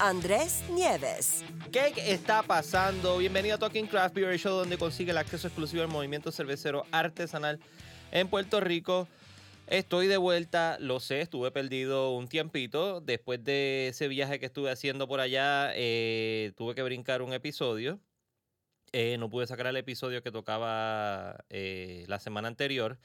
Andrés Nieves. ¿Qué está pasando? Bienvenido a Talking Craft Beer Show, donde consigue el acceso exclusivo al movimiento cervecero artesanal en Puerto Rico. Estoy de vuelta, lo sé, estuve perdido un tiempito. Después de ese viaje que estuve haciendo por allá, eh, tuve que brincar un episodio. Eh, no pude sacar el episodio que tocaba eh, la semana anterior.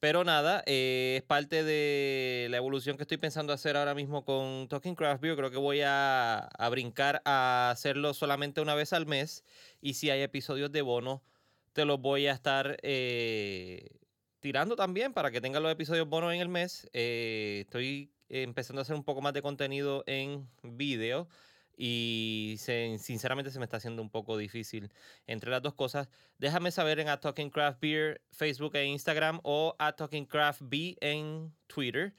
Pero nada, eh, es parte de la evolución que estoy pensando hacer ahora mismo con Talking Craft Beer. Creo que voy a, brincar a hacerlo solamente una vez al mes. Y si hay episodios de bono, te los voy a estar eh, tirando también para que tengan los episodios bonos en el mes. Eh, estoy empezando a hacer un poco más de contenido en video y sinceramente se me está haciendo un poco difícil entre las dos cosas. Déjame saber en at Talking Craft Beer, Facebook e Instagram o at Talking Craft B en Twitter.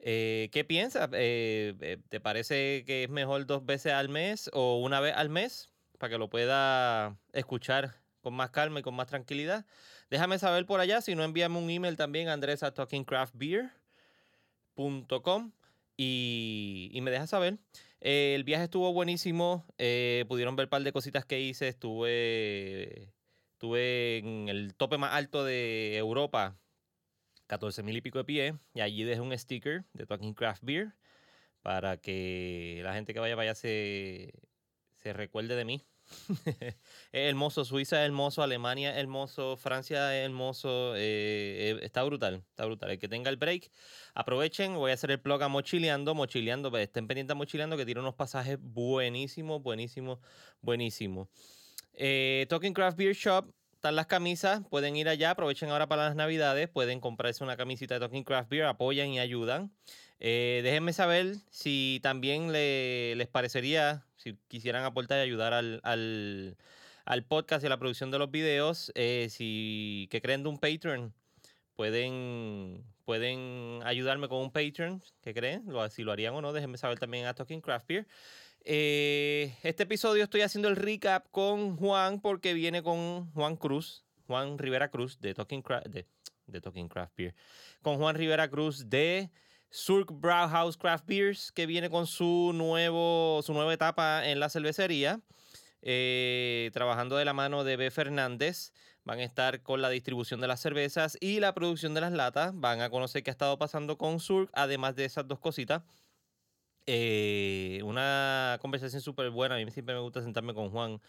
Eh, ¿Qué piensas? Eh, ¿Te parece que es mejor dos veces al mes o una vez al mes para que lo pueda escuchar con más calma y con más tranquilidad? Déjame saber por allá. Si no, envíame un email también a andrés at talkingcraftbeer.com y, y me dejas saber. El viaje estuvo buenísimo. Eh, pudieron ver un par de cositas que hice. Estuve, estuve en el tope más alto de Europa, 14 mil y pico de pie. Y allí dejé un sticker de Talking Craft Beer para que la gente que vaya vaya se, se recuerde de mí. hermoso, Suiza hermoso, Alemania hermoso, Francia hermoso, eh, está brutal, está brutal. El que tenga el break, aprovechen, voy a hacer el plug a Mochileando, Mochileando, pues, estén pendientes Mochileando que tiene unos pasajes buenísimos, buenísimos, buenísimos. Eh, Talking Craft Beer Shop, están las camisas, pueden ir allá, aprovechen ahora para las navidades, pueden comprarse una camisita de Talking Craft Beer, apoyan y ayudan. Eh, déjenme saber si también les parecería, si quisieran aportar y ayudar al, al, al, podcast y a la producción de los videos, eh, si que creen de un Patreon, pueden, pueden ayudarme con un Patreon, ¿qué creen? Lo, si lo harían o no, déjenme saber también a Talking Craft Beer. Eh, este episodio estoy haciendo el recap con Juan porque viene con Juan Cruz, Juan Rivera Cruz de Talking Craft, de, de Talking Craft Beer, con Juan Rivera Cruz de Surk Brauhaus Craft Beers, que viene con su, nuevo, su nueva etapa en la cervecería. Eh, trabajando de la mano de B. Fernández. Van a estar con la distribución de las cervezas y la producción de las latas. Van a conocer qué ha estado pasando con Surk, además de esas dos cositas. Eh, una conversación súper buena. A mí siempre me gusta sentarme con Juan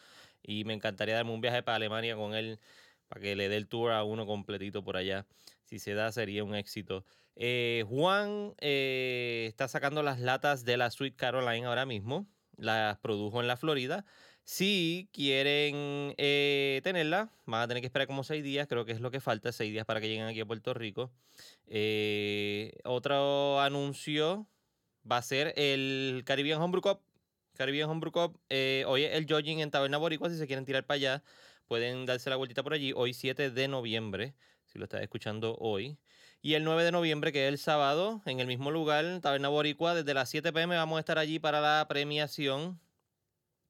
y me encantaría darme un viaje para Alemania con él para que le dé el tour a uno completito por allá. Si se da, sería un éxito. Eh, Juan eh, está sacando las latas de la Sweet Caroline ahora mismo. Las produjo en la Florida. Si quieren eh, tenerla, van a tener que esperar como seis días. Creo que es lo que falta, seis días para que lleguen aquí a Puerto Rico. otro anuncio va a ser el Caribbean Homebrew Cup. Caribbean Homebrew Cup. hoy es el jogging en Taberna Boricua si se quieren tirar para allá pueden darse la vueltita por allí. Hoy 7 de noviembre, si lo estás escuchando hoy. Y el 9 de noviembre, que es el sábado, en el mismo lugar, Taberna Boricua, desde las 7 pm vamos a estar allí para la premiación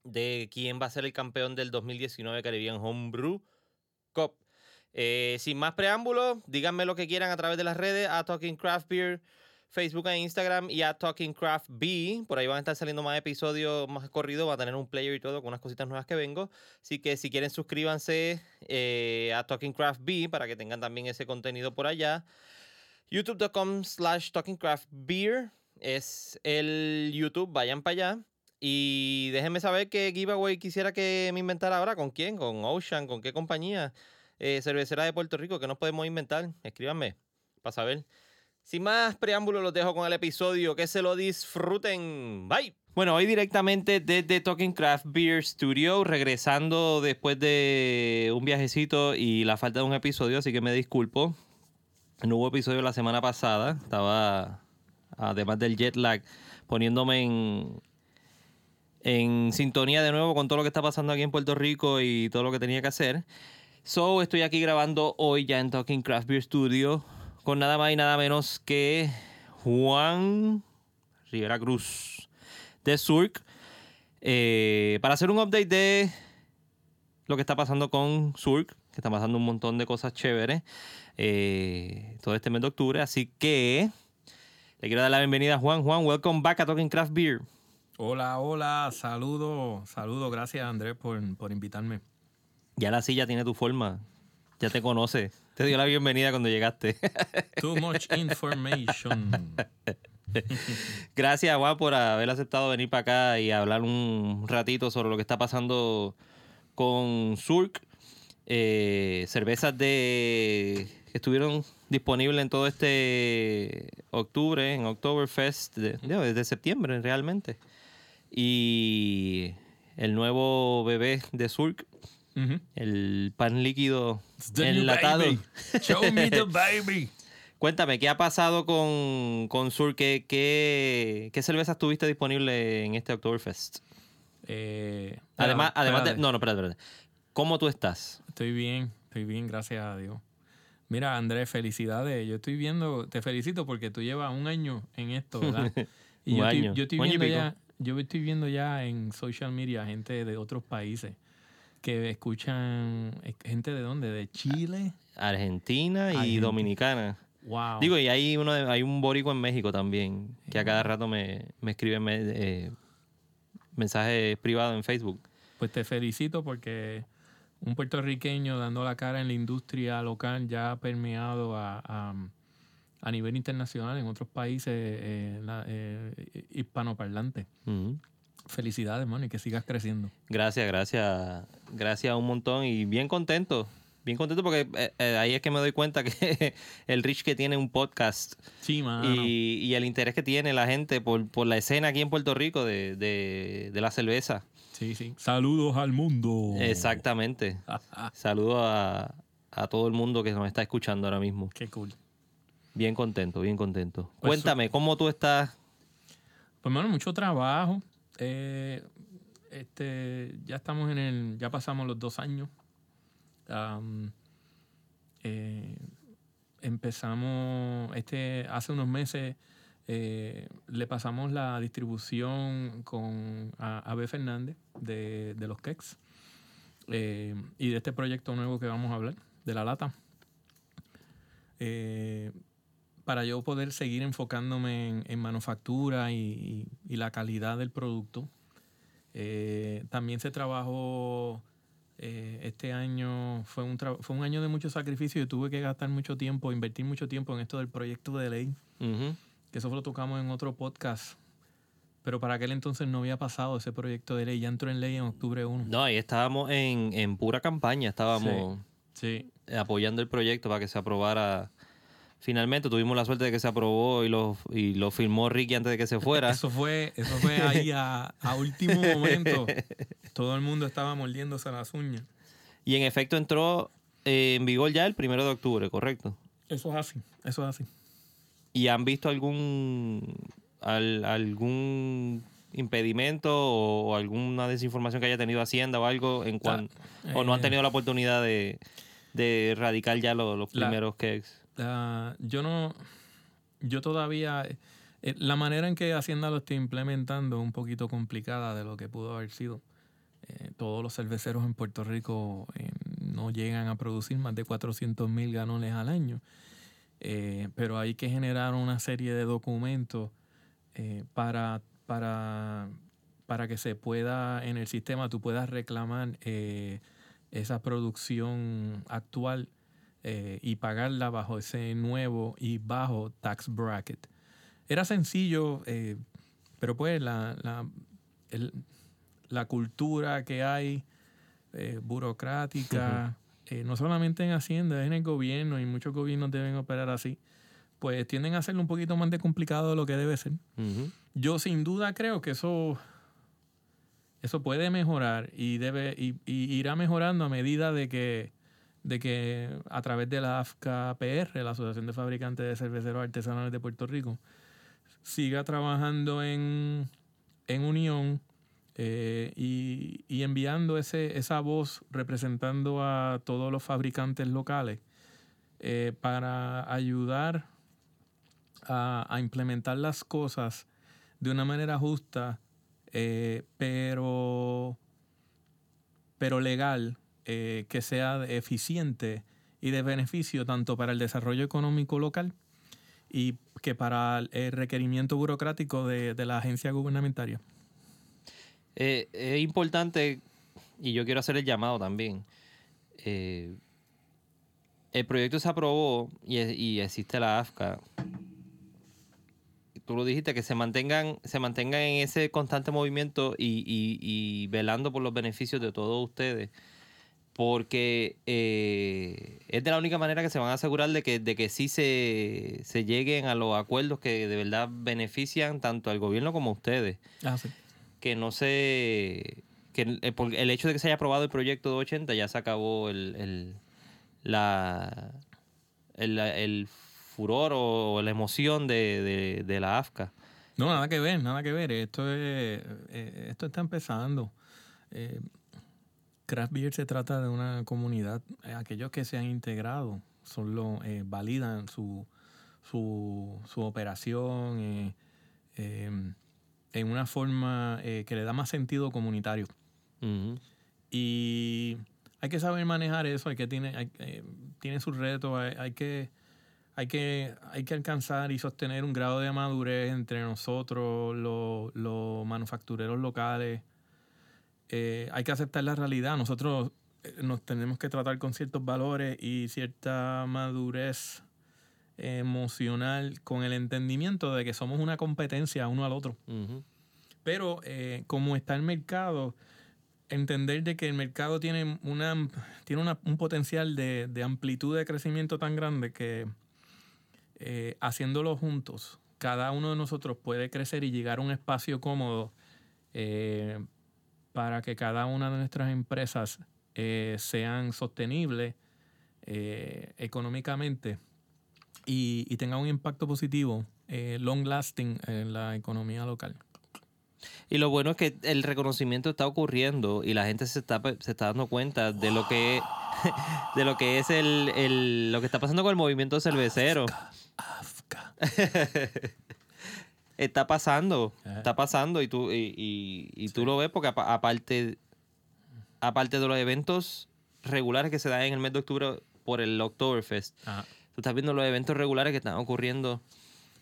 de quién va a ser el campeón del 2019 Caribbean Homebrew Cup. Eh, sin más preámbulos, díganme lo que quieran a través de las redes, a Talking Craft Beer Facebook e Instagram y a Talking Craft B. Por ahí van a estar saliendo más episodios más corridos. Va a tener un player y todo con unas cositas nuevas que vengo. Así que si quieren suscríbanse eh, a Talking Craft B para que tengan también ese contenido por allá. YouTube.com slash Talking Craft Beer es el YouTube. Vayan para allá. Y déjenme saber qué giveaway quisiera que me inventara ahora. ¿Con quién? ¿Con Ocean? ¿Con qué compañía? Eh, de Puerto Rico que nos podemos inventar. Escríbanme para saber. Sin más preámbulos, los dejo con el episodio. Que se lo disfruten. Bye. Bueno, hoy directamente desde Talking Craft Beer Studio, regresando después de un viajecito y la falta de un episodio, así que me disculpo. No hubo episodio la semana pasada. Estaba, además del jet lag, poniéndome en, en sintonía de nuevo con todo lo que está pasando aquí en Puerto Rico y todo lo que tenía que hacer. So, estoy aquí grabando hoy ya en Talking Craft Beer Studio con nada más y nada menos que Juan Rivera Cruz de Surk eh, para hacer un update de lo que está pasando con Surk, que está pasando un montón de cosas chéveres eh, todo este mes de octubre. Así que le quiero dar la bienvenida a Juan. Juan, welcome back a Talking Craft Beer. Hola, hola, saludo, saludo. Gracias, Andrés, por, por invitarme. Ya la silla tiene tu forma. Ya te conoce. Te dio la bienvenida cuando llegaste. Too much information. Gracias, Juan, por haber aceptado venir para acá y hablar un ratito sobre lo que está pasando con Surk. Eh, cervezas de que estuvieron disponibles en todo este octubre, en Oktoberfest, de, desde septiembre realmente. Y el nuevo bebé de Surk, el pan líquido enlatado. Show me the baby. Cuéntame, ¿qué ha pasado con, con Sur? ¿Qué, qué, qué cervezas tuviste disponible en este Oktoberfest? Eh, además, además de, No, no, espérate, espérate. ¿Cómo tú estás? Estoy bien, estoy bien, gracias a Dios. Mira, Andrés, felicidades. Yo estoy viendo, te felicito porque tú llevas un año en esto, ¿verdad? Y un yo, año. Estoy, yo, estoy viendo ya, yo estoy viendo ya en social media gente de otros países que escuchan, gente de dónde, de Chile. Argentina y Argentina. Dominicana. Wow. Digo, y hay uno de- hay un borico en México también, que a cada rato me, me escribe me- eh, mensajes privados en Facebook. Pues te felicito porque un puertorriqueño dando la cara en la industria local ya ha permeado a, a, a nivel internacional en otros países eh, la- eh, hispanoparlantes. Felicidades, mano, y que sigas creciendo. Gracias, gracias, gracias un montón y bien contento. Bien contento porque eh, eh, ahí es que me doy cuenta que el Rich que tiene un podcast Sí, mano. y, y el interés que tiene la gente por, por la escena aquí en Puerto Rico de, de- de la cerveza. Sí, sí. Saludos al mundo. Exactamente. Saludo a, a todo el mundo que nos está escuchando ahora mismo. Qué cool. Bien contento, bien contento. Pues, Cuéntame, ¿cómo tú estás? Pues, mano, mucho trabajo. Eh, este, ya estamos en el, ya pasamos los dos años. Eh, empezamos, este, hace unos meses eh, le pasamos la distribución con a Abe Fernández de, de los Kex y de este proyecto nuevo que vamos a hablar, de la lata. Para yo poder seguir enfocándome en, en manufactura y, y- y la calidad del producto. Eh, también se trabajó eh, este año, fue un, fue un año de mucho sacrificio y tuve que gastar mucho tiempo, invertir mucho tiempo en esto del proyecto de ley, que eso lo tocamos en otro podcast. Pero para aquel entonces no había pasado ese proyecto de ley, ya entró en ley en octubre 1. No, ahí estábamos en, en pura campaña, estábamos Sí, apoyando el proyecto para que se aprobara. Finalmente tuvimos la suerte de que se aprobó y lo, y lo firmó Ricky antes de que se fuera. Eso fue, eso fue ahí a, a último momento. Todo el mundo estaba mordiéndose las uñas. Y en efecto entró eh, en vigor ya el primero de octubre, correcto. Eso es así, eso es así. ¿Y han visto algún al- algún impedimento o, o alguna desinformación que haya tenido Hacienda o algo en cuan, o no han eh, tenido la oportunidad de, de erradicar ya lo- los La- primeros La- yo no, yo todavía, eh, la manera en que Hacienda lo está implementando es un poquito complicada de lo que pudo haber sido. Eh, todos los cerveceros en Puerto Rico eh, no llegan a producir más de 400 mil galones al año. Eh, pero hay que generar una serie de documentos eh, para, para, para que se pueda, en el sistema, tú puedas reclamar eh, esa producción actual eh, y pagarla bajo ese nuevo y bajo tax bracket. Era sencillo, eh, pero pues la, la, el- la cultura que hay eh, burocrática, no solamente en Hacienda, es en el gobierno y muchos gobiernos deben operar así, pues tienden a hacerlo un poquito más de complicado de lo que debe ser. Yo sin duda creo que eso, eso puede mejorar y debe y, y irá mejorando a medida de que, de que a través de la AFCA-PR, la Asociación de Fabricantes de Cerveceros Artesanales de Puerto Rico, siga trabajando en, en unión eh, y, y enviando ese, esa voz representando a todos los fabricantes locales eh, para ayudar a, a implementar las cosas de una manera justa, eh, pero, pero legal, eh, que sea eficiente y de beneficio tanto para el desarrollo económico local y que para el requerimiento burocrático de, de la agencia gubernamental. Eh, es importante, y yo quiero hacer el llamado también. eh, el proyecto se aprobó y, y existe la AFCA. Tú lo dijiste, que se mantengan, se mantengan en ese constante movimiento y, y- y velando por los beneficios de todos ustedes. Porque eh, es de la única manera que se van a asegurar de que, de que sí se, se lleguen a los acuerdos que de verdad benefician tanto al gobierno como a ustedes Ah, sí. que no se que el, el- por- el hecho de que se haya aprobado el proyecto de 80 ya se acabó el, el- la el, el furor o la emoción de, de- de la AFCA. No, nada que ver, nada que ver. Esto es, eh, esto está empezando. Eh, Craft Beer se trata de una comunidad. eh, aquellos que se han integrado son los eh, validan su, su, su operación eh, eh, en una forma que le da más sentido comunitario. Y hay que saber manejar eso, hay que tiene, hay- tiene sus retos, hay, hay que, hay, que, hay que alcanzar y sostener un grado de madurez entre nosotros, los, los manufactureros locales. Eh, hay que aceptar la realidad. Nosotros eh, nos tenemos que tratar con ciertos valores y cierta madurez emocional con el entendimiento de que somos una competencia uno al otro. Pero eh, como está el mercado, entender de que el mercado tiene, una, tiene una- un potencial de, de amplitud de crecimiento tan grande que eh, haciéndolo juntos, cada uno de nosotros puede crecer y llegar a un espacio cómodo eh, para que cada una de nuestras empresas eh, sean sostenibles eh, económicamente y, y tengan un impacto positivo, eh, long lasting en la economía local. Y lo bueno es que el reconocimiento está ocurriendo y la gente se está, se está dando cuenta de lo que de lo que es el, el- lo que está pasando con el movimiento cervecero. Afka. Está pasando, Ajá. está pasando y tú, y, y- y tú lo ves porque apa- aparte, aparte de los eventos regulares que se dan en el mes de octubre por el Oktoberfest, Ajá. tú estás viendo los eventos regulares que están ocurriendo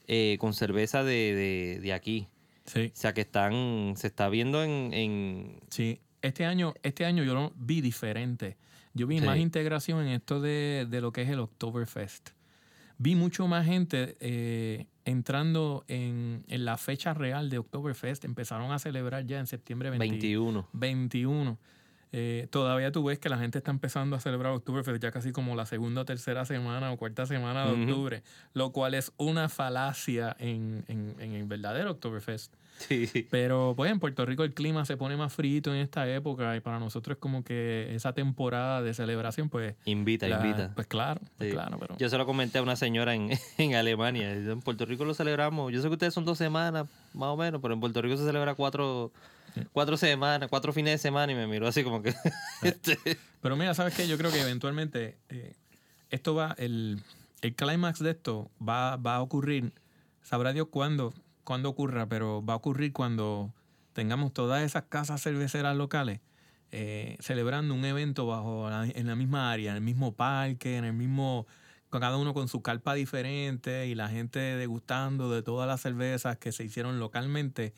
eh, con cerveza de, de- de aquí. Sí, O sea que están, se está viendo en, en- sí. Este año, este año yo lo vi diferente. Yo vi Sí. más integración en esto de, de lo que es el Oktoberfest. Vi mucho más gente eh, entrando en, en la fecha real de Oktoberfest. Empezaron a celebrar ya en septiembre 20 21. 21. Eh, todavía tú ves que la gente está empezando a celebrar Oktoberfest ya casi como la segunda o tercera semana o cuarta semana de octubre, lo cual es una falacia en, en- en el verdadero Oktoberfest. Sí. Pero pues en Puerto Rico el clima se pone más frío en esta época y para nosotros es como que esa temporada de celebración pues... Invita, la- invita. Pues claro, pues claro, pero... Yo se lo comenté a una señora en, en Alemania. En Puerto Rico lo celebramos. Yo sé que ustedes son dos semanas, más o menos, pero en Puerto Rico se celebra cuatro, cuatro semanas, cuatro fines de semana y me miró así como que. este, Pero mira, ¿sabes qué? Yo creo que eventualmente eh, esto va, el, el clímax de esto va, va a ocurrir, sabrá Dios cuándo, cuándo ocurra, pero va a ocurrir cuando tengamos todas esas casas cerveceras locales eh, celebrando un evento bajo la- en la misma área, en el mismo parque, en el mismo, con cada uno con su carpa diferente y la gente degustando de todas las cervezas que se hicieron localmente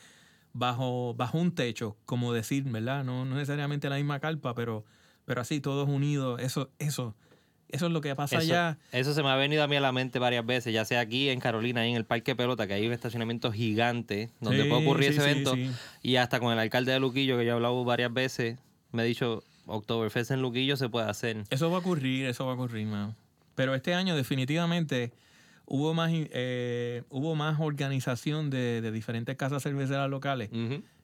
bajo, bajo un techo, como decir, ¿verdad? No, no necesariamente la misma carpa, pero, pero así todos unidos, eso, eso, eso es lo que pasa eso, allá. eso se me ha venido a mí a la mente varias veces, ya sea aquí en Carolina, ahí en el Parque Pelota, que hay un estacionamiento gigante donde Sí, puede ocurrir sí, ese evento. sí. Y hasta con el alcalde de Luquillo, que yo he hablado varias veces, me ha dicho: Oktoberfest en Luquillo se puede hacer. Eso va a ocurrir, eso va a ocurrir, mano. Pero este año definitivamente hubo más, eh, hubo más organización de, de diferentes casas cerveceras locales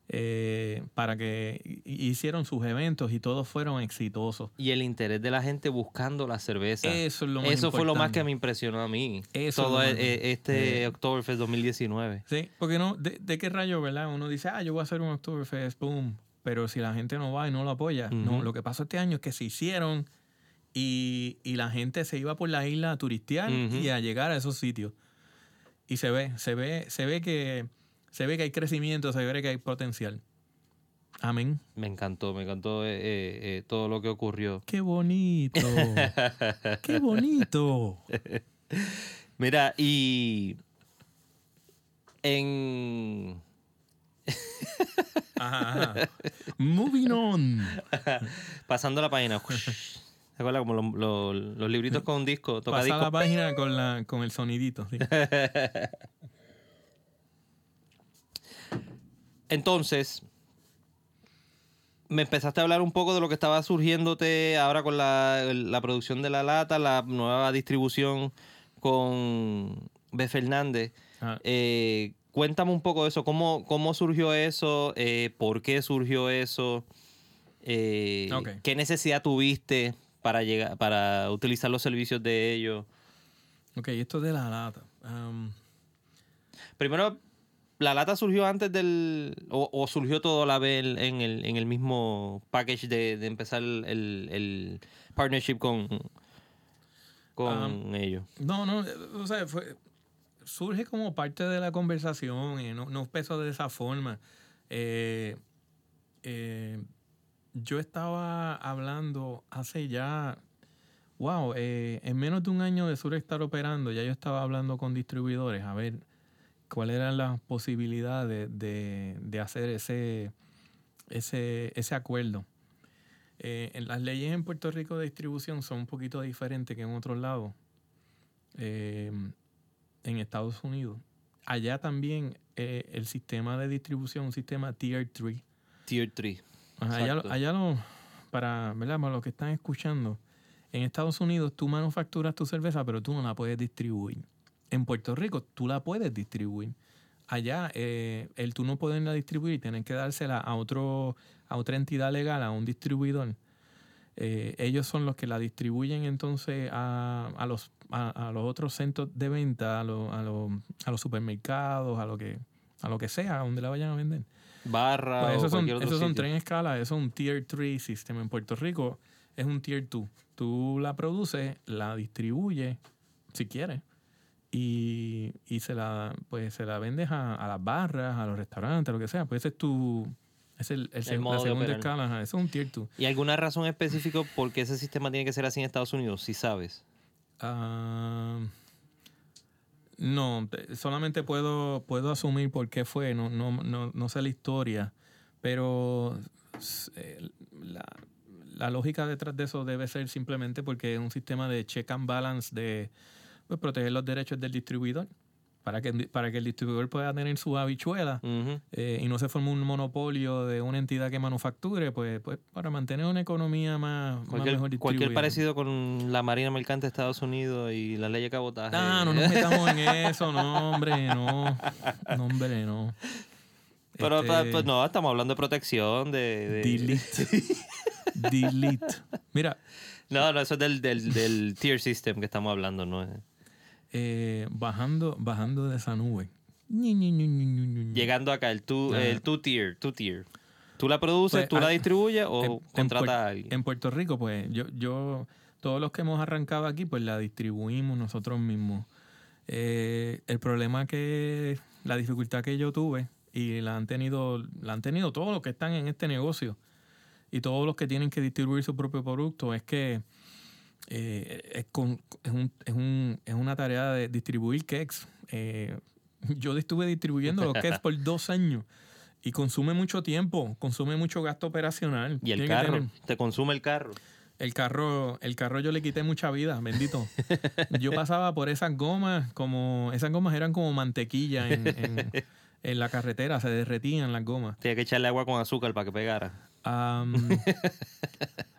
eh, para que hi- hicieron sus eventos y todos fueron exitosos. Y el interés de la gente buscando la cerveza. Eso es lo más Eso fue lo más que me impresionó a mí. Eso es Todo lo e- e- este Eh. Oktoberfest 2019. Sí, porque no, de, de qué rayo, verdad? Uno dice, ah, yo voy a hacer un Oktoberfest, boom, pero si la gente no va y no lo apoya, no, lo que pasó este año es que se hicieron y, y la gente se iba por la isla a turistear y a llegar a esos sitios. Y se ve, se ve, se ve que se ve que hay crecimiento, se ve que hay potencial. Amén. Me encantó, me encantó eh, eh, eh, todo lo que ocurrió. Qué bonito. Qué bonito. Mira, y en Ajá, ajá. Moving on. pasando la página, ¿te acuerdas como los, los- los libritos con disco, toca Pasa disco? la página con, la, con el sonidito. sí. Entonces, me empezaste a hablar un poco de lo que estaba surgiéndote ahora con la, la producción de la lata, la nueva distribución con B. Fernández. Ah, Eh, cuéntame un poco de eso, ¿cómo, cómo surgió eso? Eh, ¿Por qué surgió eso? Eh. ¿Qué necesidad tuviste para, llegar, para utilizar los servicios de ellos? ok, esto de la lata. Um, Primero, ¿la lata surgió antes del... o, o surgió todo a la vez en el, en el mismo package de, de empezar el, el- partnership con, con ellos? no, no, eh, o sea, fue, surge como parte de la conversación y no, no empezó de esa forma. Eh, eh, yo estaba hablando hace ya, wow, eh, en menos de un año de Sur estar operando, ya yo estaba hablando con distribuidores a ver cuáles eran las posibilidades de, hacer ese, ese, ese acuerdo. Eh, en las leyes en Puerto Rico de distribución son un poquito diferentes que en otros lados. Eh, en Estados Unidos. Allá también eh, el sistema de distribución, un sistema Tier 3. Tier 3. Ajá, allá, lo- allá lo, para, ¿verdad? para los que están escuchando, en Estados Unidos tú manufacturas tu cerveza, pero tú no la puedes distribuir. En Puerto Rico tú la puedes distribuir. Allá eh, el tú no poderla distribuir, tienen que dársela a otro, a otra entidad legal, a un distribuidor. Eh, ellos son los que la distribuyen entonces a, a los, a, a los otros centros de venta, a, los, a los supermercados, a lo que, a lo que sea, a donde la vayan a vender. Barra Pues o esos son, cualquier otro esos son sitio. tres en escala, eso es un Tier 3 sistema. En Puerto Rico es un Tier 2. Tú la produces, la distribuyes, si quieres, y, y se la pues se la vendes a, a las barras, a los restaurantes, lo que sea. Pues ese es tu... Es el, el seg- modo la segunda escala, ajá, es un Tier 2. ¿Y alguna razón específica por qué ese sistema tiene que ser así en Estados Unidos? Si sabes. Ah, no, te- solamente puedo, puedo asumir por qué fue, no, no, no, no sé la historia, pero eh, la, la lógica detrás de eso debe ser simplemente porque es un sistema de check and balance de pues, proteger los derechos del distribuidor, para que, para que el distribuidor pueda tener su habichuela Ujú. eh, y no se forme un monopolio de una entidad que manufacture, pues, pues para mantener una economía más, más Cualquier, mejor cualquier parecido con la Marina Mercante de Estados Unidos y la ley de cabotaje. Ah, no nos metamos en eso, no, hombre, no. No, hombre, no. Pero Este, pues no, estamos hablando de protección, de... de- Delete. Delete. Mira, No, no, eso es del, del, del tier system que estamos hablando, ¿no? Eh, bajando, bajando de esa nube. Llegando acá, el two, el two tier, two tier. ¿Tú la produces, Pues, tú la ah, distribuyes o en- contratas a alguien? En Puerto Rico, pues, yo, yo, todos los que hemos arrancado aquí, pues la distribuimos nosotros mismos. Eh, el problema que, la dificultad que yo tuve, y la han tenido, la han tenido todos los que están en este negocio, y todos los que tienen que distribuir su propio producto, es que eh, es, con- es, un- es un- es una tarea de distribuir cakes. Eh, yo estuve distribuyendo los cakes por dos años. Y consume mucho tiempo, consume mucho gasto operacional. Y el Tiene carro, tener- te consume el carro. el carro, el carro yo le quité mucha vida, bendito. Yo pasaba por esas gomas, como, esas gomas eran como mantequilla en, en- en la carretera, se derretían las gomas. Tenía que echarle agua con azúcar para que pegara. Am,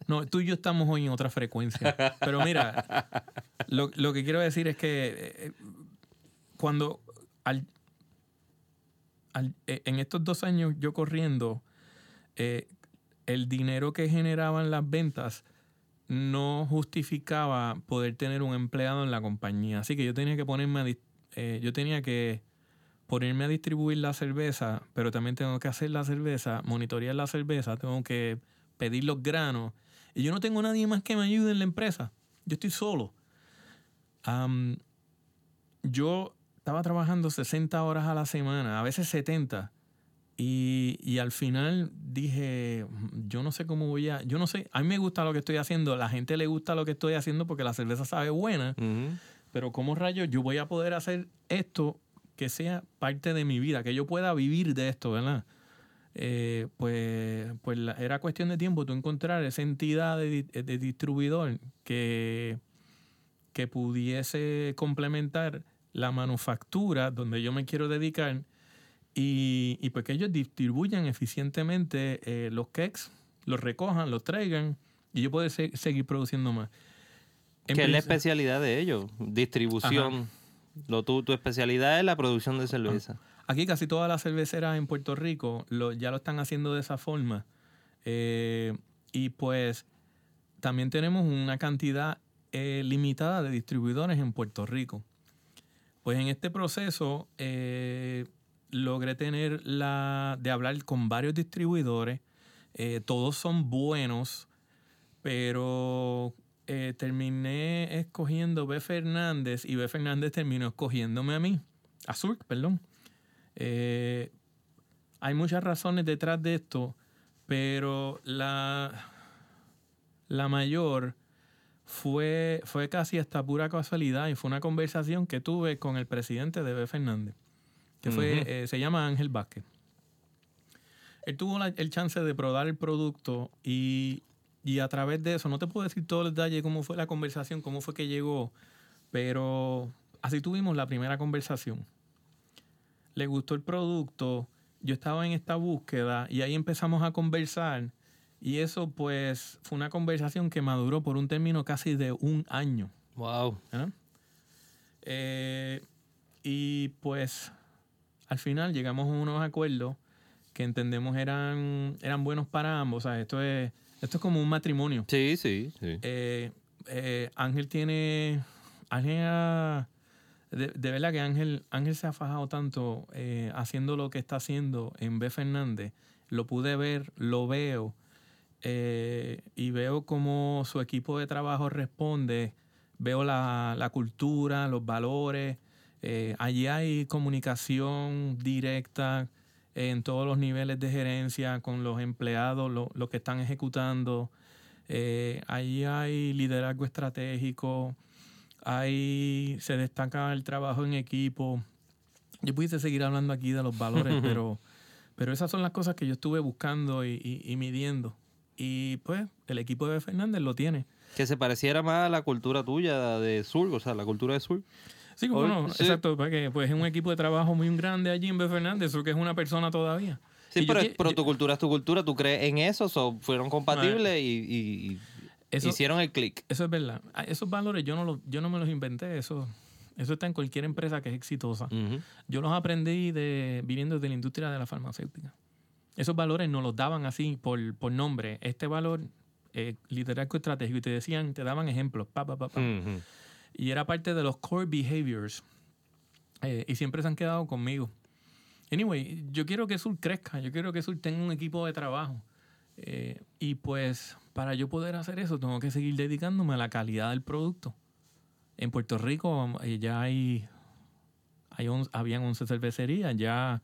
no, tú y yo estamos hoy en otra frecuencia. Pero mira, lo, lo que quiero decir es que eh, cuando al, al- eh, en estos dos años yo corriendo, eh, el dinero que generaban las ventas no justificaba poder tener un empleado en la compañía. Así que yo tenía que ponerme a eh, yo tenía que ponerme a distribuir la cerveza, pero también tengo que hacer la cerveza, monitorear la cerveza, tengo que pedir los granos. Y yo no tengo nadie más que me ayude en la empresa. Yo estoy solo. Am, yo estaba trabajando 60 horas a la semana, a veces 70. Y, y al final dije, yo no sé cómo voy a... Yo no sé, a mí me gusta lo que estoy haciendo, a la gente le gusta lo que estoy haciendo porque la cerveza sabe buena, pero ¿cómo rayos yo voy a poder hacer esto que sea parte de mi vida, que yo pueda vivir de esto, ¿verdad? Eh, pues pues la- era cuestión de tiempo tú encontrar esa entidad de, de distribuidor que, que pudiese complementar la manufactura donde yo me quiero dedicar y, y pues que ellos distribuyan eficientemente eh, los cakes, los recojan, los traigan y yo puedo se- seguir produciendo más. En ¿Qué es la especialidad de ellos? Distribución. Lo, tu, tu especialidad es la producción de cerveza. Aquí casi todas las cerveceras en Puerto Rico ya lo están haciendo de esa forma. Eh, y pues también tenemos una cantidad eh, limitada de distribuidores en Puerto Rico. Pues en este proceso eh, logré tener la de hablar con varios distribuidores. Todos son buenos, pero terminé escogiendo B. Fernández y B. Fernández terminó escogiéndome a mí. Azul, perdón. Eh, hay muchas razones detrás de esto, pero la, la mayor fue, fue casi hasta pura casualidad y fue una conversación que tuve con el presidente de B. Fernández, que fue, eh, se llama Ángel Vázquez. Él tuvo la- el chance de probar el producto y, y a través de eso, no te puedo decir todo el detalle, cómo fue la conversación, cómo fue que llegó, pero así tuvimos la primera conversación le gustó el producto, yo estaba en esta búsqueda y ahí empezamos a conversar y eso pues fue una conversación que maduró por un término casi de un año. Wow. Eh, y pues al final llegamos a unos acuerdos que entendemos eran, eran buenos para ambos. O sea, esto es, esto es como un matrimonio. Sí, sí, sí. Eh, eh, Ángel tiene. Ángel ha- de, verdad que Ángel, Ángel se ha fajado tanto eh, haciendo lo que está haciendo en B. Fernández. Lo pude ver, lo veo. eh, y veo cómo su equipo de trabajo responde. Veo la, la cultura, los valores. eh, allí hay comunicación directa en todos los niveles de gerencia con los empleados, lo, lo que están ejecutando. Ahí hay liderazgo estratégico, ahí se destaca el trabajo en equipo. Yo pudiese seguir hablando aquí de los valores, pero, pero esas son las cosas que yo estuve buscando y, y- y midiendo. Y pues el equipo de Fernández lo tiene. Que se pareciera más a la cultura tuya de Sur, o sea, la cultura de Sur. Sí, bueno, sí. exacto, porque pues es un equipo de trabajo muy grande allí en B. Fernández, porque es una persona todavía. Sí, Y yo pero, pero yo- tu cultura es tu cultura, tú crees en eso, so, fueron compatibles y, y- y Eso- hicieron el click. Eso es verdad. Ah, Esos valores yo no, los, yo no me los inventé. Eso, eso está en cualquier empresa que es exitosa. Ujú. Yo los aprendí de, viniendo de la industria de la farmacéutica. Esos valores nos los daban así por, por nombre. Este valor, eh, liderazgo estratégico, y te decían, te daban ejemplos. Pa, pa, pa, pa. Ujú. Y era parte de los core behaviors. Eh, y siempre se han quedado conmigo. Anyway, yo quiero que Sur crezca. Yo quiero que Sur tenga un equipo de trabajo. Eh, y pues, para yo poder hacer eso, tengo que seguir dedicándome a la calidad del producto. En Puerto Rico eh, ya hay, hay on- habían 11 cervecerías, ya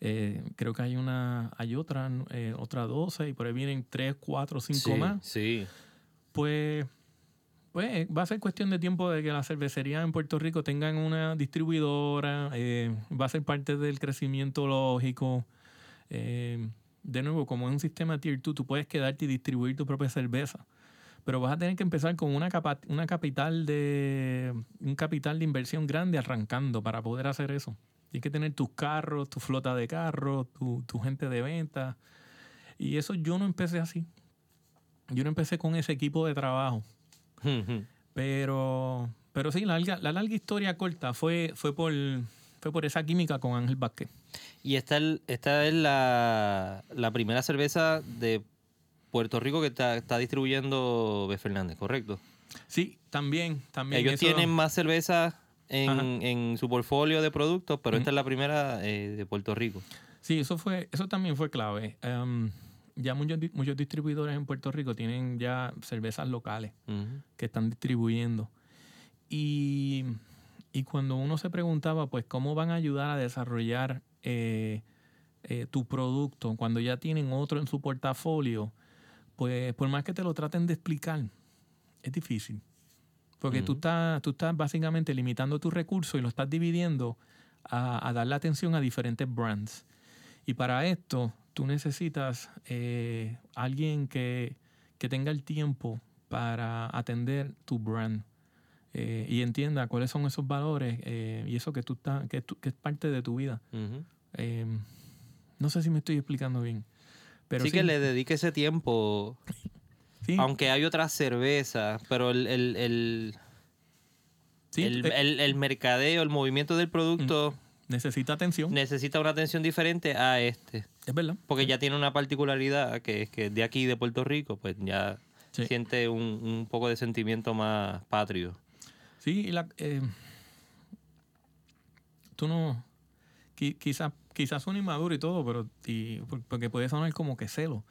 eh, creo que hay una, hay otra, eh, otra 12 y por ahí vienen 3, 4, 5 Sí, más sí. pues, pues va a ser cuestión de tiempo de que las cervecerías en Puerto Rico tengan una distribuidora, eh, va a ser parte del crecimiento lógico. Eh, de nuevo, como es un sistema Tier 2, tú puedes quedarte y distribuir tu propia cerveza. Pero vas a tener que empezar con una, capa- una capital de un capital de inversión grande arrancando para poder hacer eso. Tienes que tener tus carros, tu flota de carros, tu, tu gente de venta. Y eso yo no empecé así. Yo no empecé con ese equipo de trabajo. Pero, pero sí, la larga, la larga historia corta fue, fue, por, fue por esa química con Ángel Vázquez. Y esta, el- esta es la, la primera cerveza de Puerto Rico que está, está distribuyendo B. Fernández, ¿correcto? Sí, también, también. Ellos eso- tienen más cervezas en, en su portfolio de productos, pero esta es la primera eh, de Puerto Rico. Sí, eso fue, eso también fue clave. Em, ya muchos, muchos distribuidores en Puerto Rico tienen ya cervezas locales que están distribuyendo. Y, y cuando uno se preguntaba, pues, cómo van a ayudar a desarrollar eh, eh, tu producto cuando ya tienen otro en su portafolio, pues, por más que te lo traten de explicar, es difícil. Porque tú, estás, tú estás básicamente limitando tus recursos y lo estás dividiendo a, a darle atención a diferentes brands. Y para esto, tú necesitas eh, alguien que, que tenga el tiempo para atender tu brand eh, y entienda cuáles son esos valores eh, y eso que, tú estás, que, tú- que es parte de tu vida. Ujú. Eh, no sé si me estoy explicando bien. Pero sí, que le dedique ese tiempo, sí, aunque hay otras cervezas, pero el, el, el, sí, el, eh, el- el mercadeo, el movimiento del producto necesita atención. necesita una atención diferente a este. es verdad. Porque ya tiene una particularidad que es que de aquí, de Puerto Rico, pues ya siente un, un poco de sentimiento más patrio. Sí, y la, eh, tú no. Qui- Quizás quizás son inmaduro y todo, pero y- por- porque puede sonar como que celo.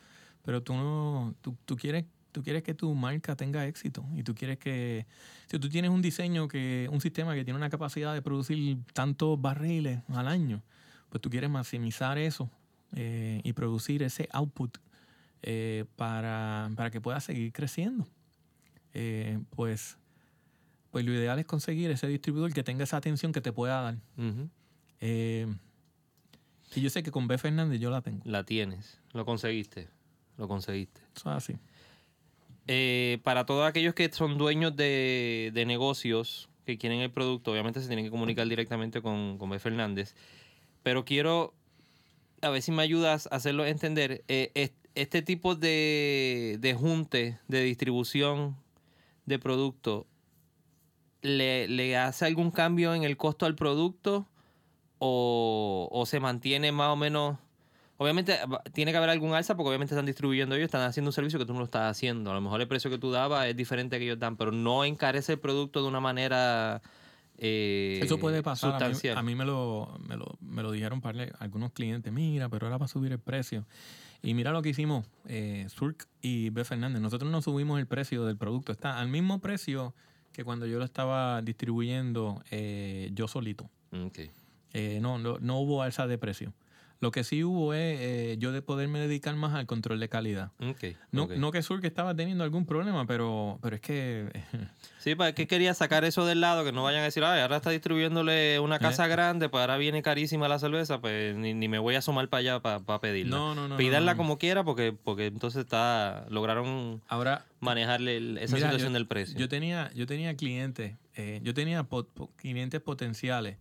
Pero tú no. Tú, tú quieres. Tú quieres que tu marca tenga éxito y tú quieres que, si tú tienes un diseño, que un sistema que tiene una capacidad de producir tantos barriles al año, pues tú quieres maximizar eso eh, y producir ese output eh, para, para que pueda seguir creciendo. Eh, pues pues lo ideal es conseguir ese distribuidor que tenga esa atención que te pueda dar. Ujú. Eh, y yo sé que con B. Fernández yo la tengo. La tienes, lo conseguiste, lo conseguiste. Eso es así. Eh, para todos aquellos que son dueños de, de negocios que quieren el producto, obviamente se tienen que comunicar directamente con, con B. Fernández. Pero quiero, a ver si me ayudas a hacerlo entender, eh, es- este tipo de, de junte, de distribución de producto, ¿le, le hace algún cambio en el costo al producto o, o se mantiene más o menos... Obviamente va- tiene que haber algún alza porque obviamente están distribuyendo ellos, están haciendo un servicio que tú no lo estás haciendo. A lo mejor el precio que tú dabas es diferente que ellos dan, pero no encarece el producto de una manera eh, Eso puede pasar. A mí, sustancial. a mí me, lo, me, lo, me lo dijeron par de- algunos clientes. Mira, pero ahora va a subir el precio. Y mira lo que hicimos, eh, Surk y B. Fernández. Nosotros no subimos el precio del producto. Está al mismo precio que cuando yo lo estaba distribuyendo eh, yo solito. Ok. Eh, no, no, no hubo alza de precio. Lo que sí hubo es eh, yo de poderme dedicar más al control de calidad. No, no que Sur que estaba teniendo algún problema, pero, pero es que Sí, para que quería sacar eso del lado, que no vayan a decir, ay, ahora está distribuyéndole una casa Eh. grande, pues ahora viene carísima la cerveza, pues ni, ni me voy a asomar para allá para pedirla. no, no, no. Pídanla no. como quiera porque, porque entonces está lograron Ahora, manejarle el- esa Mira, situación yo- del precio. Yo tenía, yo tenía clientes, eh, yo tenía pot- clientes potenciales.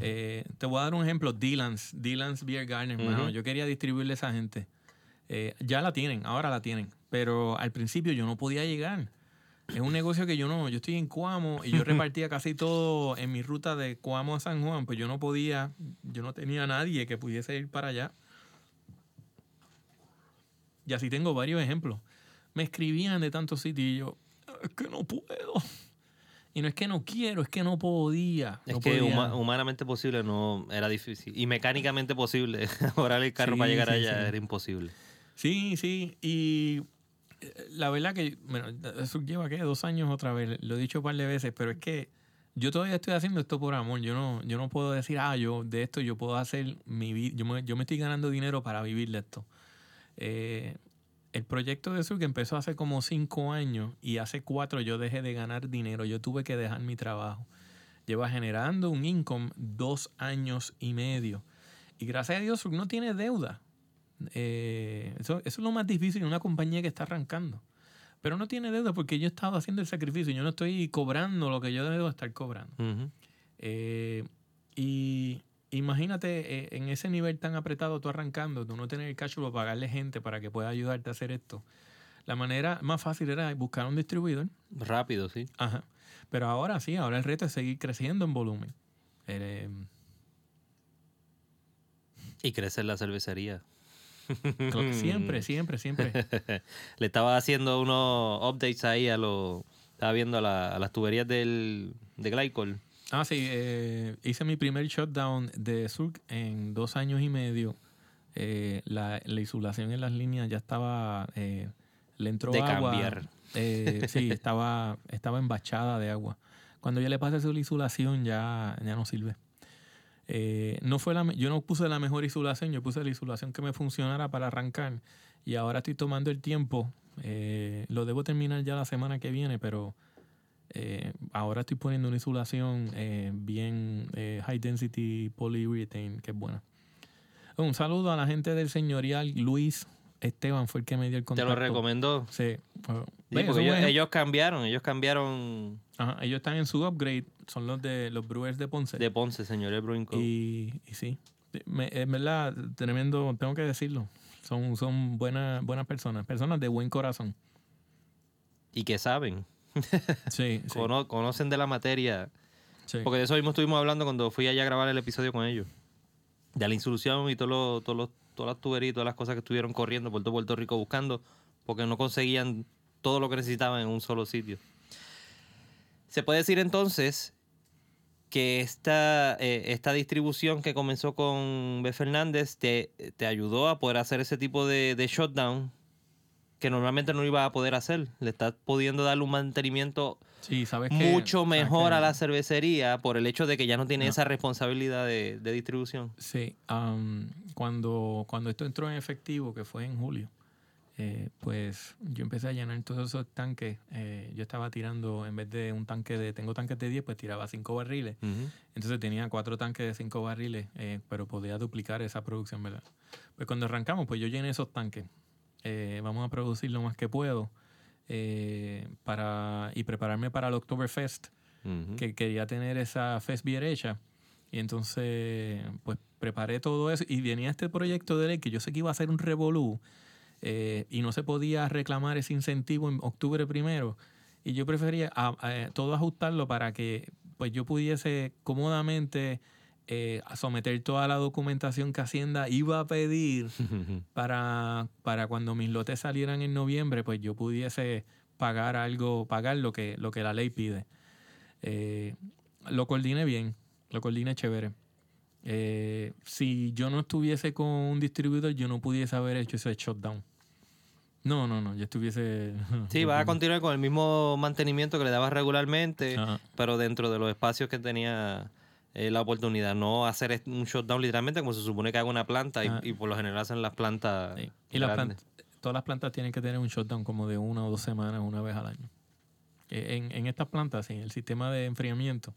Eh, te voy a dar un ejemplo, Dylan's, Dylan's Beer Garden. Yo quería distribuirle a esa gente. Eh, ya la tienen, ahora la tienen. Pero al principio yo no podía llegar. Es un negocio que yo no, yo estoy en Cuamo y yo repartía casi todo en mi ruta de Cuamo a San Juan, pues yo no podía, yo no tenía nadie que pudiese ir para allá. Y así tengo varios ejemplos. Me escribían de tantos sitios y yo, es que no puedo. Y no es que no quiero, es que no podía. es que podía. huma- humanamente posible no era difícil. Y mecánicamente posible. Ahora el carro Sí, para llegar sí, allá sí. era imposible. Sí, sí. Y eh, la verdad que, bueno, eso lleva, ¿qué? Dos años otra vez. Lo he dicho un par de veces, pero es que yo todavía estoy haciendo esto por amor. Yo no, yo no puedo decir, ah, yo de esto yo puedo hacer mi vida. Yo me, yo me estoy ganando dinero para vivir de esto. Eh, el proyecto de Sur que empezó hace como cinco años y hace cuatro yo dejé de ganar dinero. Yo tuve que dejar mi trabajo. Lleva generando un income dos años y medio. Y gracias a Dios Sur no tiene deuda. Eh, eso, eso es lo más difícil en una compañía que está arrancando. Pero no tiene deuda porque yo he estado haciendo el sacrificio. Yo no estoy cobrando lo que yo debo estar cobrando. Eh, y imagínate eh, en ese nivel tan apretado tú arrancando, tú no tener el cash flow para pagarle gente para que pueda ayudarte a hacer esto. La manera más fácil era buscar un distribuidor. Rápido, sí. Ajá. Pero ahora sí, ahora el reto es seguir creciendo en volumen. Eh, Y crecer la cervecería. siempre, siempre, siempre. Le estaba haciendo unos updates ahí a los... Estaba viendo a, la- a las tuberías del, de Glycol. Ah, sí, eh, hice mi primer shutdown de Surk en dos años y medio. Eh, la, la insulación en las líneas ya estaba, eh, le entró De agua. cambiar. Eh, sí, estaba, estaba embachada de agua. Cuando ya le pase su insulación ya, ya no sirve. Eh, no fue la, yo no puse la mejor insulación, yo puse la insulación que me funcionara para arrancar. Y ahora estoy tomando el tiempo. eh, lo debo terminar ya la semana que viene, pero eh, ahora estoy poniendo una insulación eh, bien eh, high density polyurethane, que es buena. Un saludo a la gente del señorial Luis Esteban, fue el que me dio el Te contacto. lo recomendó. Sí. Bueno, Sí, es ellos, ellos cambiaron, ellos cambiaron Ajá, ellos están en su upgrade, son los de los Brewers de Ponce. de Ponce, señor el Brewing y, y sí, me- en verdad, tremendo, tengo que decirlo. Son, son buenas, buenas personas, personas de buen corazón. Y que saben, Sí, sí, cono- conocen de la materia. sí. Porque de eso mismo estuvimos hablando cuando fui allá a grabar el episodio con ellos. De la insolución y todo lo- todo lo- todas las tuberías y todas las cosas que estuvieron corriendo por todo Puerto Rico buscando, porque no conseguían todo lo que necesitaban en un solo sitio. Se puede decir entonces que esta, eh, esta distribución que comenzó con B. Fernández te, te ayudó a poder hacer ese tipo de, de shutdown que normalmente no iba a poder hacer. Le estás pudiendo darle un mantenimiento Sí, sabes mucho mejor a la cervecería por el hecho de que ya no tiene No. esa responsabilidad de, de distribución. Sí, am, cuando, cuando esto entró en efectivo, que fue en julio, eh, pues yo empecé a llenar todos esos tanques. eh, yo estaba tirando, en vez de un tanque de, tengo tanques de 10, pues tiraba 5 barriles. Entonces tenía cuatro tanques de 5 barriles, eh, pero podía duplicar esa producción, ¿verdad? Pues cuando arrancamos, pues yo llené esos tanques. Eh, vamos a producir lo más que puedo eh, para, y prepararme para el Oktoberfest Ujú. que quería tener esa Fest Beer hecha. Y entonces, pues preparé todo eso y venía este proyecto de ley que yo sé que iba a ser un revolú eh, y no se podía reclamar ese incentivo en octubre primero. Y yo prefería a- a- todo ajustarlo para que pues yo pudiese cómodamente eh, a someter toda la documentación que Hacienda iba a pedir para, para cuando mis lotes salieran en noviembre, pues yo pudiese pagar algo, pagar lo que, lo que la ley pide. Eh, lo coordiné bien, lo coordiné chévere. Eh, si yo no estuviese con un distribuidor, yo no pudiese haber hecho ese shutdown. No, no, no, yo estuviese... Sí, vas a continuar con el mismo mantenimiento que le dabas regularmente, Ajá. pero dentro de los espacios que tenía eh, la oportunidad. No hacer un shutdown literalmente como se supone que haga una planta y, Ah. y por lo general hacen las plantas Sí. Y las plantas, todas las plantas tienen que tener un shutdown como de una o dos semanas, una vez al año. Eh, En, en estas plantas, sí, el sistema de enfriamiento,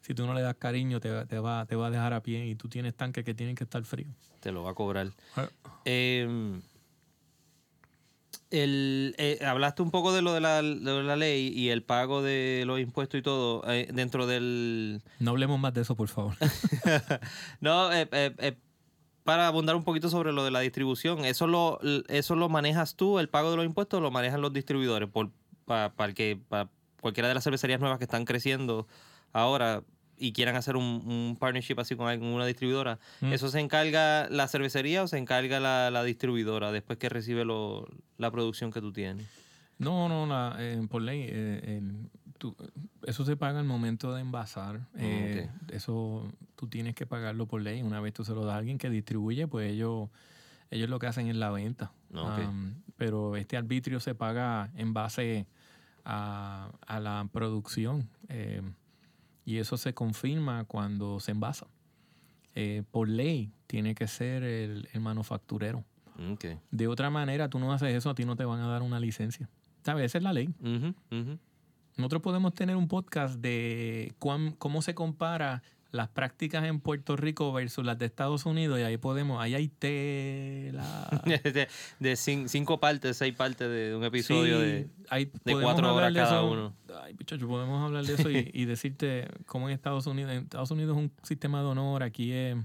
si tú no le das cariño, te, va- te, va, te va a dejar a pie y tú tienes tanques que tienen que estar fríos. Te lo va a cobrar. Ah. Eh, el, eh, hablaste un poco de lo de, la, de la ley y el pago de los impuestos y todo. eh, dentro del, No hablemos más de eso, por favor. No, eh, para abundar un poquito sobre lo de la distribución, ¿eso lo, eso lo manejas tú, el pago de los impuestos, o lo manejan los distribuidores? Por, para el que, pa cualquiera de las cervecerías nuevas que están creciendo ahora y quieran hacer un, un partnership así con alguna distribuidora, Mm. ¿eso se encarga la cervecería o se encarga la, la distribuidora después que recibe lo, la producción que tú tienes? No, no, la, eh, por ley, eh, el- tú- eso se paga al momento de envasar. Eh, Eso tú tienes que pagarlo por ley. Una vez tú se lo das a alguien que distribuye, pues ellos, ellos lo que hacen es la venta. Am, pero este arbitrio se paga en base a, a la producción. Y eso se confirma cuando se envasa. Eh, por ley tiene que ser el, el manufacturero. Ok. De otra manera, tú no haces eso, a ti no te van a dar una licencia. ¿Sabes? Esa es la ley. Nosotros podemos tener un podcast de cuán- cómo se compara las prácticas en Puerto Rico versus las de Estados Unidos y ahí podemos, ahí hay tela. de, de cin- cinco partes, seis partes de un episodio Sí, de... de cuatro horas de cada uno. Ay, muchacho, podemos hablar de eso y, y decirte cómo en Estados Unidos, en Estados Unidos es un sistema de honor, aquí es,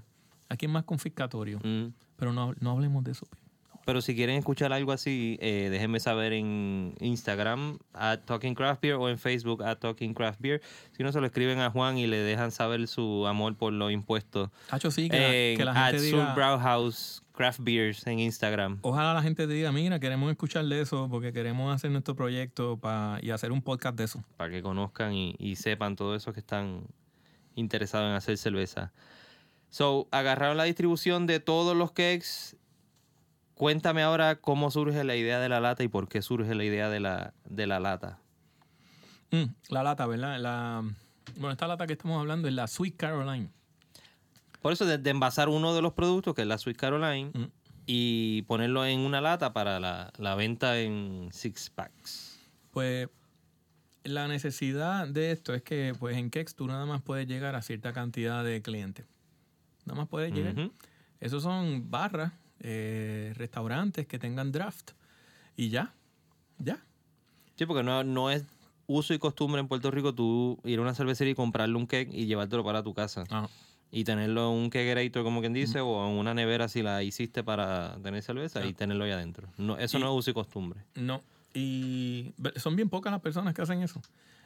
aquí es más confiscatorio, Mm. pero no, no hablemos de eso. Pero si quieren escuchar algo así, eh, déjenme saber en Instagram, at Talking Craft Beer, o en Facebook, at Talking Craft Beer. Si no, se lo escriben a Juan y le dejan saber su amor por los impuestos. Hacho, sí, que, la- que la at gente Sur diga... Brauhaus Craft Beers en Instagram. Ojalá la gente diga, mira, queremos escuchar de eso porque queremos hacer nuestro proyecto pa- y hacer un podcast de eso. Para que conozcan y, y sepan todo eso que están interesado en hacer cerveza. So, agarraron la distribución de todos los cakes. Cuéntame ahora cómo surge la idea de la lata y por qué surge la idea de la, de la lata. Mm, la lata, ¿verdad? La, bueno, esta lata que estamos hablando es la Sweet Caroline. Por eso, de, de envasar uno de los productos, que es la Sweet Caroline, Mm. y ponerlo en una lata para la, la venta en six packs. Pues la necesidad de esto es que pues en Kex tú nada más puedes llegar a cierta cantidad de clientes. Nada más puedes llegar. Ujú. Esos son barras, eh, restaurantes que tengan draft. Y ya, ya. Sí, porque no, no es uso y costumbre en Puerto Rico tú ir a una cervecería y comprarle un cake y llevártelo para tu casa. Ah, Y tenerlo en un kegerator, como quien dice, o en una nevera si la hiciste para tener cerveza y tenerlo ahí adentro. No, eso Y- no es uso y costumbre. no. Y son bien pocas las personas que hacen eso.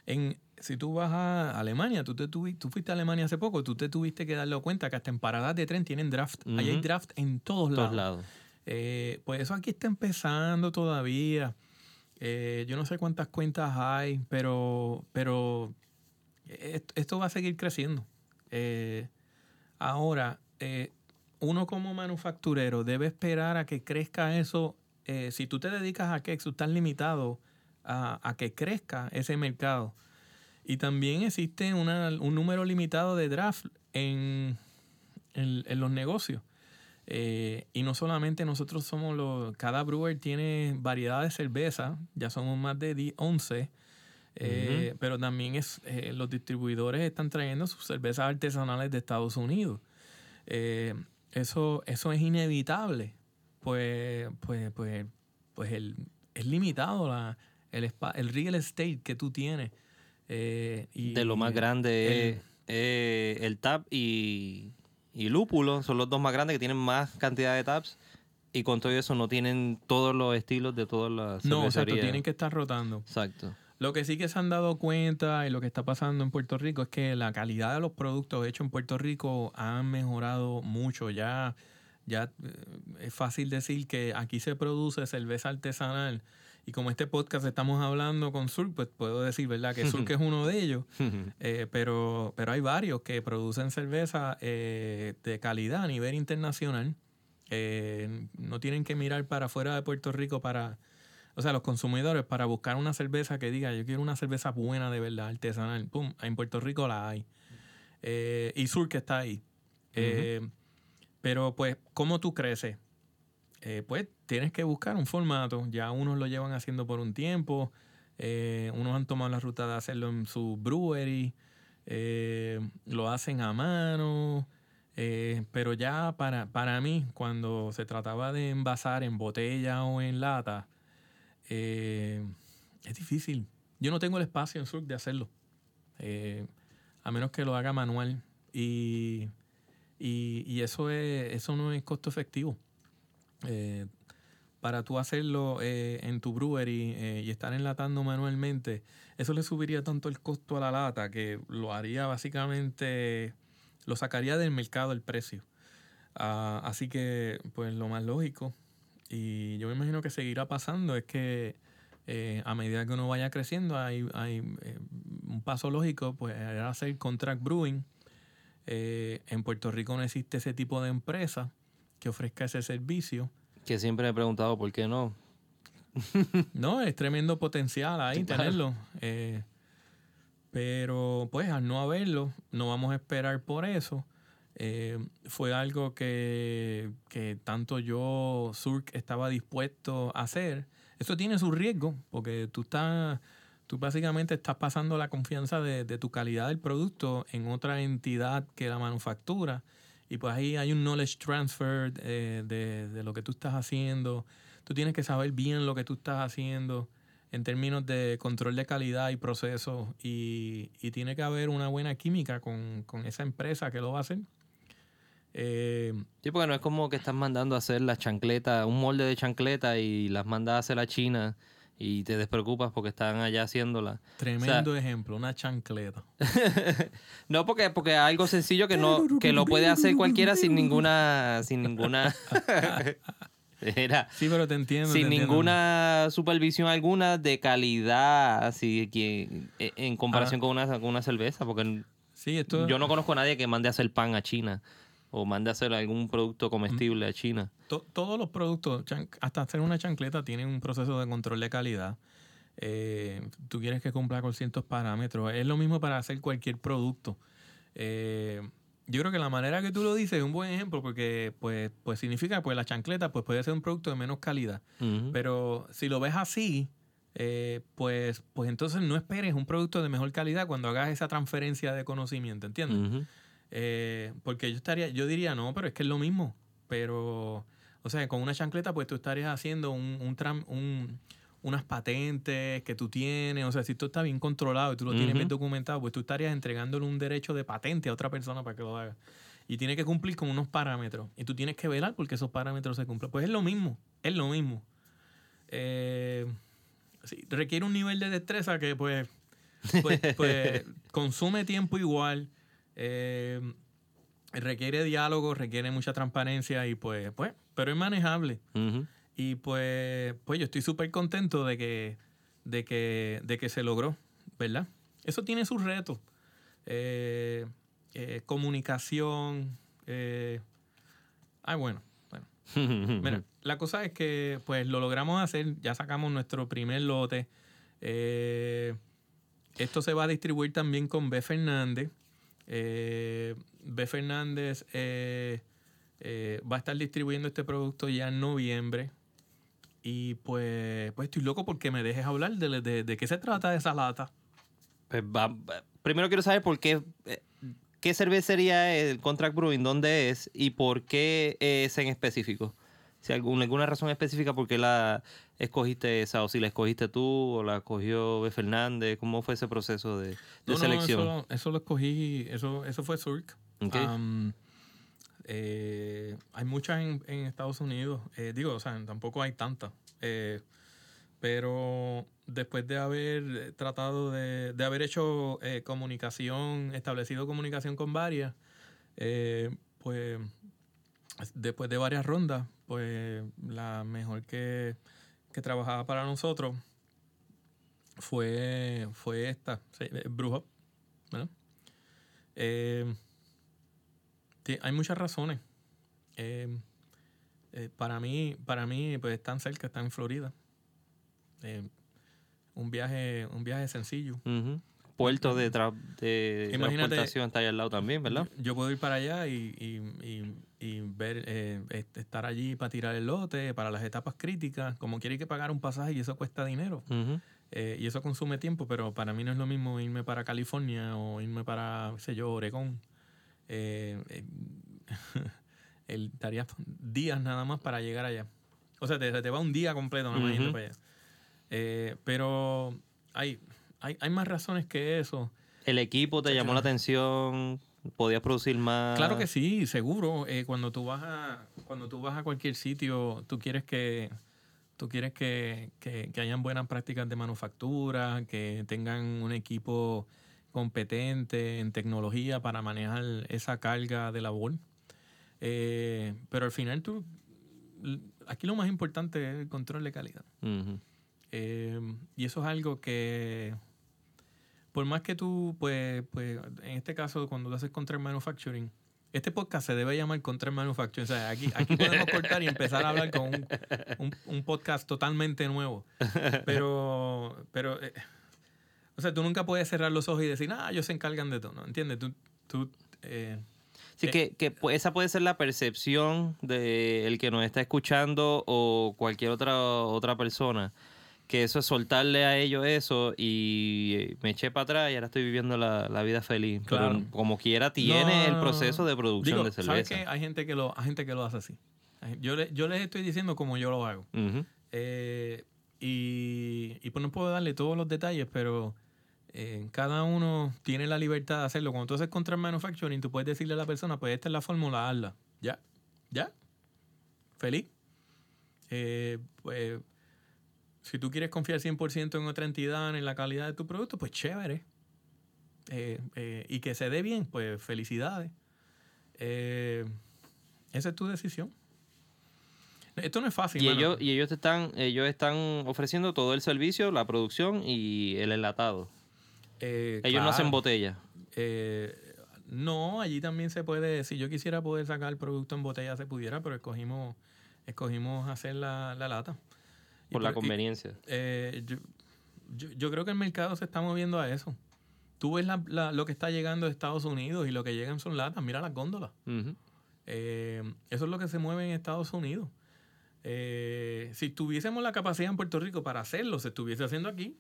En, si tú vas a Alemania, tú, te tuvi- tú fuiste a Alemania hace poco, tú te tuviste que darle cuenta que hasta en paradas de tren tienen draft. Ahí hay draft en todos lados. Todos lados. Eh, pues eso aquí está empezando todavía. Eh, yo no sé cuántas cuentas hay, pero, pero est- esto va a seguir creciendo. Eh, ahora, uno como manufacturero debe esperar a que crezca eso. Si tú te dedicas a que tú estás limitado a, a que crezca ese mercado. Y también existe una- un número limitado de draft en, en- en los negocios. Eh, y no solamente nosotros somos los, cada brewer tiene variedad de cerveza, ya somos más de 10, 11, eh, pero también es, eh, los distribuidores están trayendo sus cervezas artesanales de Estados Unidos. Eh, eso, eso es inevitable, pues, pues, pues, pues el, es limitado la, el, el real estate que tú tienes. eh, y, De lo más grande el- es eh, el tap y, y lúpulo. Son los dos más grandes que tienen más cantidad de taps. Y con todo eso no tienen todos los estilos de todas las No, exacto, tienen que estar rotando. Exacto. Lo que sí que se han dado cuenta y lo que está pasando en Puerto Rico es que la calidad de los productos hechos en Puerto Rico han mejorado mucho. Ya, ya eh, es fácil decir que aquí se produce cerveza artesanal. Y como este podcast estamos hablando con Surk, pues puedo decir, ¿verdad? Que Surk es uno de ellos. Eh, pero, pero hay varios que producen cerveza eh, de calidad a nivel internacional. Eh, no tienen que mirar para afuera de Puerto Rico para, o sea, los consumidores para buscar una cerveza que diga, yo quiero una cerveza buena de verdad, artesanal. Pum, en Puerto Rico la hay. Eh, y Sur que está ahí. Eh, pero pues, ¿cómo tú creces? Eh, pues tienes que buscar un formato. Ya unos lo llevan haciendo por un tiempo. eh, unos han tomado la ruta de hacerlo en su brewery. eh, lo hacen a mano. pero ya para, para mí, cuando se trataba de envasar en botella o en lata, es difícil. Yo no tengo el espacio en Surf de hacerlo. a menos que lo haga manual. Y, y, y eso, es, eso no es costo efectivo. Eh, para tú hacerlo eh, en tu brewery eh, y estar enlatando manualmente, eso le subiría tanto el costo a la lata que lo haría básicamente, lo sacaría del mercado el precio. Ah, así que, pues lo más lógico, y yo me imagino que seguirá pasando, es que a medida que uno vaya creciendo, hay, hay un paso lógico, pues era hacer contract brewing. En Puerto Rico no existe ese tipo de empresa que ofrezca ese servicio. Que siempre me he preguntado por qué no. No, es tremendo potencial ahí tenerlo. Eh, pero pues al no haberlo, no vamos a esperar por eso. Eh, fue algo que, que tanto yo, Surk, estaba dispuesto a hacer. Eso tiene su riesgo, porque tú estás, tú básicamente estás pasando la confianza de, de tu calidad del producto en otra entidad que la manufactura. Y pues ahí hay un knowledge transfer eh, de, de lo que tú estás haciendo. Tú tienes que saber bien lo que tú estás haciendo en términos de control de calidad y procesos. Y, y tiene que haber una buena química con, con esa empresa que lo va. Eh, Sí, porque no es como que estás mandando a hacer las chancletas, un molde de chancleta y las mandas a hacer a China y te despreocupas porque están allá haciéndola. tremendo ejemplo, una chancleta. No, porque porque es algo sencillo que no que lo puede hacer cualquiera sin ninguna sin ninguna Era, Sí, pero te entiendo. te sin entiendo. ninguna supervisión alguna de calidad así que e, en comparación con una con una cerveza porque Sí, esto... Yo no conozco a nadie que mande a hacer pan a China o mande a hacer algún producto comestible a China. To- todos los productos, hasta hacer una chancleta, tienen un proceso de control de calidad. Eh, tú quieres que cumpla con ciertos parámetros. Es lo mismo para hacer cualquier producto. Eh, yo creo que la manera que tú lo dices es un buen ejemplo porque pues, pues significa pues la chancleta pues puede ser un producto de menos calidad. Pero si lo ves así, eh, pues, pues entonces no esperes un producto de mejor calidad cuando hagas esa transferencia de conocimiento, ¿entiendes? Eh, porque yo estaría, yo diría, no, pero es que es lo mismo. Pero, o sea, con una chancleta, pues tú estarías haciendo un, un, tram- un- unas patentes que tú tienes. O sea, si esto está bien controlado y tú lo tienes bien documentado, pues tú estarías entregándole un derecho de patente a otra persona para que lo haga. Y tiene que cumplir con unos parámetros. Y tú tienes que velar porque esos parámetros se cumplan. Pues es lo mismo, es lo mismo. Eh, sí, requiere un nivel de destreza que pues, pues, pues, consume tiempo igual. Eh, requiere diálogo, requiere mucha transparencia y pues, pues, pero es manejable. Y pues, pues yo estoy súper contento de que, de, que, de que se logró, ¿verdad? Eso tiene sus retos. Eh, eh, comunicación. Eh, ay, bueno, bueno. Mira, la cosa es que pues lo logramos hacer, ya sacamos nuestro primer lote. Esto se va a distribuir también con B. Fernández. Eh, B. Fernández eh, eh, va a estar distribuyendo este producto ya en noviembre. Y pues, pues estoy loco porque me dejes hablar de, de- qué se trata esa lata. Pues primero quiero saber por qué, eh, qué cervecería es el Contract Brewing, dónde es y por qué es en específico. Si alguna, alguna razón específica por qué la escogiste esa, o si la escogiste tú o la escogió B. Fernández, ¿cómo fue ese proceso de, de No, no, selección? eso, eso lo escogí, eso, eso fue Surk. Ok. Am, eh, hay muchas en, en Estados Unidos. eh, digo, o sea, tampoco hay tantas. eh, pero después de haber tratado de, de haber hecho comunicación, establecido comunicación con varias, pues después de varias rondas, pues la mejor que, que trabajaba para nosotros fue, fue esta, sí, eh, Hub, ¿verdad? Eh, hay muchas razones. Eh, para mí, para mí, pues están cerca, están en Florida. Un viaje, un viaje sencillo. Puerto de, tra- de transportación está ahí al lado también, ¿verdad? Yo, puedo ir para allá y, y- y- y ver, eh, est- estar allí para tirar el lote, para las etapas críticas. Como quiere que pagar un pasaje y eso cuesta dinero. Eh, y eso consume tiempo, pero para mí no es lo mismo irme para California o irme para, qué sé yo, Oregón. Eh, eh, el, estaría días nada más para llegar allá. O sea, te, te va un día completo nada más yendo Ujú. para allá. Eh, pero hay, hay, hay más razones que eso. ¿El equipo te llamó la atención? ¿Podías producir más? Claro que sí, seguro. Eh, cuando tú vas a, cuando tú vas a cualquier sitio, tú quieres que, tú quieres que, que- que hayan buenas prácticas de manufactura, que tengan un equipo competente en tecnología para manejar esa carga de labor. Eh, pero al final tú, aquí lo más importante es el control de calidad. Eh, y eso es algo que, por más que tú, pues, pues, en este caso, cuando tú haces Contract Manufacturing, este podcast se debe llamar Contract Manufacturing. O sea, aquí, aquí podemos cortar y empezar a hablar con un, un- un podcast totalmente nuevo. Pero, pero, eh, o sea, tú nunca puedes cerrar los ojos y decir, ah, ellos se encargan de todo, ¿no? ¿Entiendes? Tú, tú, eh, Sí, Eh, que, que esa puede ser la percepción del que nos está escuchando o cualquier otra, otra persona. Que eso es soltarle a ellos eso y eh, me eché para atrás y ahora estoy viviendo la, la vida feliz. Claro. Pero como quiera tiene No, el proceso de producción digo, de ¿sabes cerveza. qué? Hay gente que lo, hay gente que lo hace así. Yo, le- yo les estoy diciendo como yo lo hago. Eh, y, y pues no puedo darle todos los detalles, pero eh, cada uno tiene la libertad de hacerlo. Cuando tú haces contract manufacturing, tú puedes decirle a la persona, pues esta es la fórmula, hazla. Ya, ya. Feliz. Eh, pues, si tú quieres confiar 100% en otra entidad, en la calidad de tu producto, pues chévere. Eh, eh, y que se dé bien, pues felicidades. Eh, esa es tu decisión. Esto no es fácil. Y mano. ellos, y ellos te están, ellos están ofreciendo todo el servicio, la producción y el enlatado. Ellos no hacen botella. No, allí también se puede, si yo quisiera poder sacar el producto en botella se pudiera, pero escogimos, escogimos hacer la, la lata. Por la y- conveniencia. eh, yo, yo- yo creo que el mercado se está moviendo a eso. Tú ves la- la- lo que está llegando de Estados Unidos y lo que llegan son latas. Mira las góndolas. Eh, eso es lo que se mueve en Estados Unidos. Eh, si tuviésemos la capacidad en Puerto Rico para hacerlo, se estuviese haciendo aquí.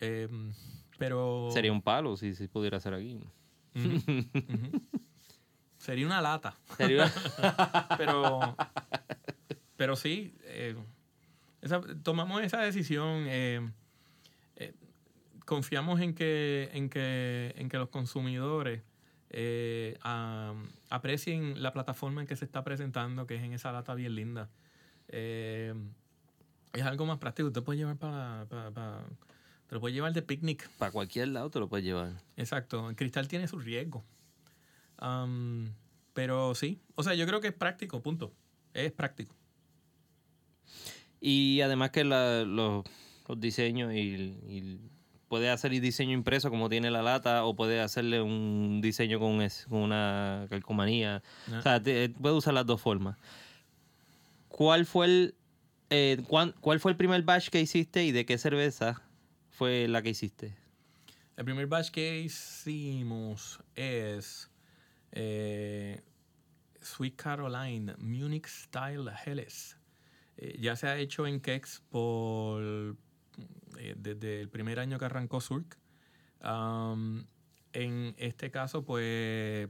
Eh, pero. Sería un palo si se pudiera hacer aquí. Sería una lata. Sería- Pero. pero sí. eh, esa- tomamos esa decisión. eh, eh, confiamos en que, en que, en que los consumidores eh, aprecien la plataforma en que se está presentando, que es en esa lata bien linda. Es algo más práctico. Te puede llevar para, para- para- te lo puedes llevar de picnic. Para cualquier lado te lo puedes llevar. Exacto. El cristal tiene su riesgo. Am, pero sí. O sea, yo creo que es práctico, punto. Es práctico. Y además que la- los, los diseños y, y puede hacer el diseño impreso como tiene la lata o puede hacerle un diseño con, es- con una calcomanía. Ah. O sea, te- puede usar las dos formas. ¿Cuál fue el eh, cuán- cuál fue el primer batch que hiciste y de qué cerveza fue la que hiciste? El primer batch que hicimos es eh, Sweet Caroline Munich Style Helles. Eh, ya se ha hecho en Kex por eh, desde el primer año que arrancó Surk. En este caso, pues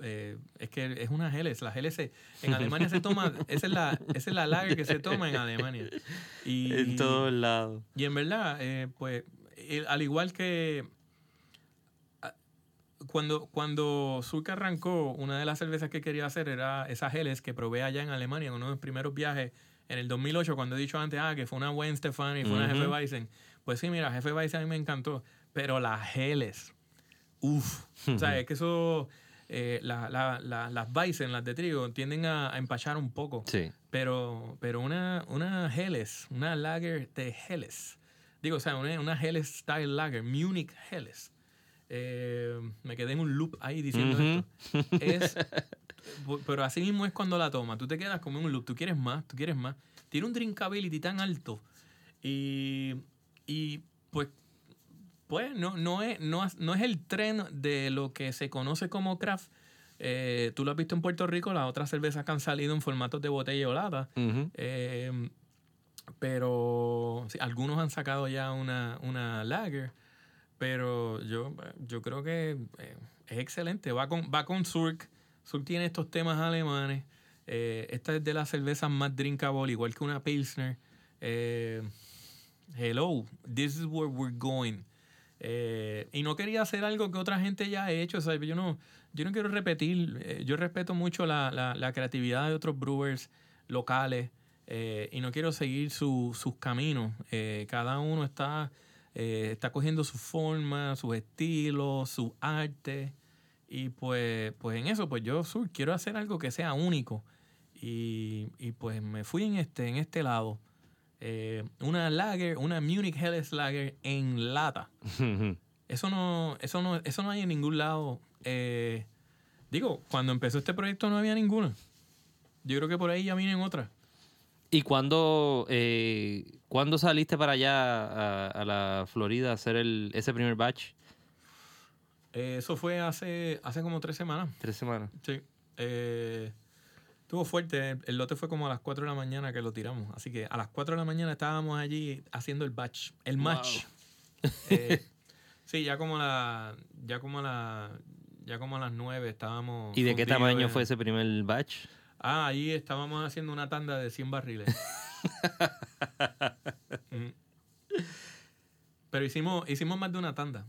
eh, es que es una Helles. La Helles se- en Alemania se toma, esa es la, esa es la lager que se toma en Alemania. Y, En todos lados. y en verdad, eh, pues, el- al igual que ah, cuando, cuando Zulka arrancó, una de las cervezas que quería hacer era esa Helles que probé allá en Alemania en uno de mis primeros viajes en el 2008, cuando he dicho antes, ah, que fue una Gwen Stefani, fue una Ujú. Jefe Weizen. Pues sí, mira, Jefe Weizen a mí me encantó, pero la Helles, uff, o sea, es que eso, eh, la- la- la- las Weizen, las de trigo, tienden a, a empachar un poco. Sí. Pero, pero una, una Helles, una lager de Helles. Digo, o sea, una, una Helles Style Lager, Munich Helles. Eh, me quedé en un loop ahí diciendo Ujú. esto. Es, pero así mismo es cuando la tomas. Tú te quedas como en un loop. Tú quieres más, tú quieres más. Tiene un drinkability tan alto. Y, y pues, pues no, no, es, no, no es el tren de lo que se conoce como craft. Eh, tú lo has visto en Puerto Rico, las otras cervezas que han salido en formatos de botella o lata. Ujú. Eh, pero sí, algunos han sacado ya una, una lager. Pero yo, yo creo que eh, es excelente. Va con, va con Surk. Surk tiene estos temas alemanes. Eh, esta es de las cervezas más drinkable, igual que una Pilsner. Eh, hello, this is where we're going. Eh, y no quería hacer algo que otra gente ya ha hecho. o sea, yo, no, yo no quiero repetir. eh, yo respeto mucho la, la- la creatividad de otros brewers locales eh, y no quiero seguir su- sus caminos. Eh, cada uno está, eh, está cogiendo su forma, sus estilos, su arte. Y pues, pues en eso, pues yo sur, quiero hacer algo que sea único. Y, y pues me fui en este, en este lado. Eh, una lager, una Munich Helles Lager en lata. Eso no, eso no, eso no hay en ningún lado. Eh, digo, cuando empezó este proyecto no había ninguna. Yo creo que por ahí ya vienen otras. ¿Y cuándo, eh, cuándo saliste para allá a, a la Florida a hacer el, ese primer batch? Eh, eso fue hace, hace como tres semanas. Tres semanas. Sí. Eh, estuvo fuerte. El lote fue como a las 4 de la mañana que lo tiramos. Así que a las 4 de la mañana estábamos allí haciendo el batch, el match. Eh, sí, ya como la, ya como la, ya como a las 9 estábamos. ¿Y de qué tamaño en- fue ese primer batch? Ah, ahí estábamos haciendo una tanda de 100 barriles. Mm. Pero hicimos, hicimos más de una tanda.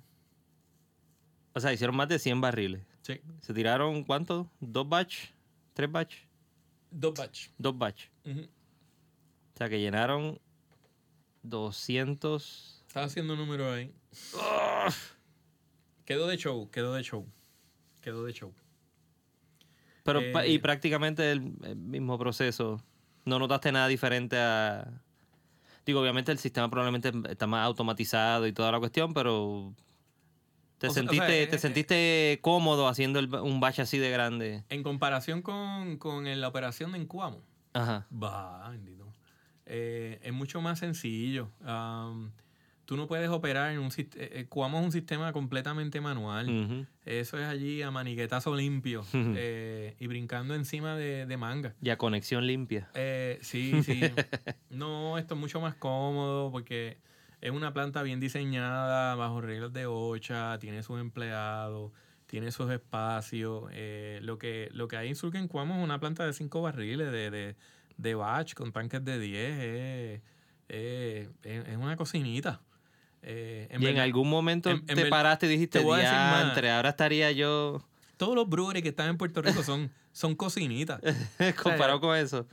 O sea, hicieron más de 100 barriles. Sí. ¿Se tiraron cuánto? ¿Dos batch? ¿Tres batch? Dos batch. Dos batch. O sea, que llenaron 200... Estaba haciendo números ahí. Quedó de show, quedó de show. Quedó de show. Pero, y Eh, prácticamente el, el mismo proceso. ¿No notaste nada diferente a...? Digo, obviamente el sistema probablemente está más automatizado y toda la cuestión, pero ¿Te, O sentiste, sea, eh, ¿te eh, sentiste cómodo haciendo el un batch así de grande? En comparación con, con la operación de Encuamo, Ajá. va, bendito. Eh, es mucho más sencillo. Am, tú no puedes operar en un sistema. Cuamo es un sistema completamente manual. Eso es allí a maniquetazo limpio eh, y brincando encima de, de manga. Y a conexión limpia. Eh, sí, sí. No, esto es mucho más cómodo porque es una planta bien diseñada, bajo reglas de OCHA, tiene sus empleados, tiene sus espacios. eh, lo, que, lo que hay en Surk en Cuamo es una planta de cinco barriles de, de, de batch con tanques de 10. eh, eh, es, una cocinita. Eh, en y en algún momento en- en te ver- paraste y dijiste, te voy a diantre, ahora estaría yo todos los breweries que están en Puerto Rico son, son cocinitas. comparado con eso.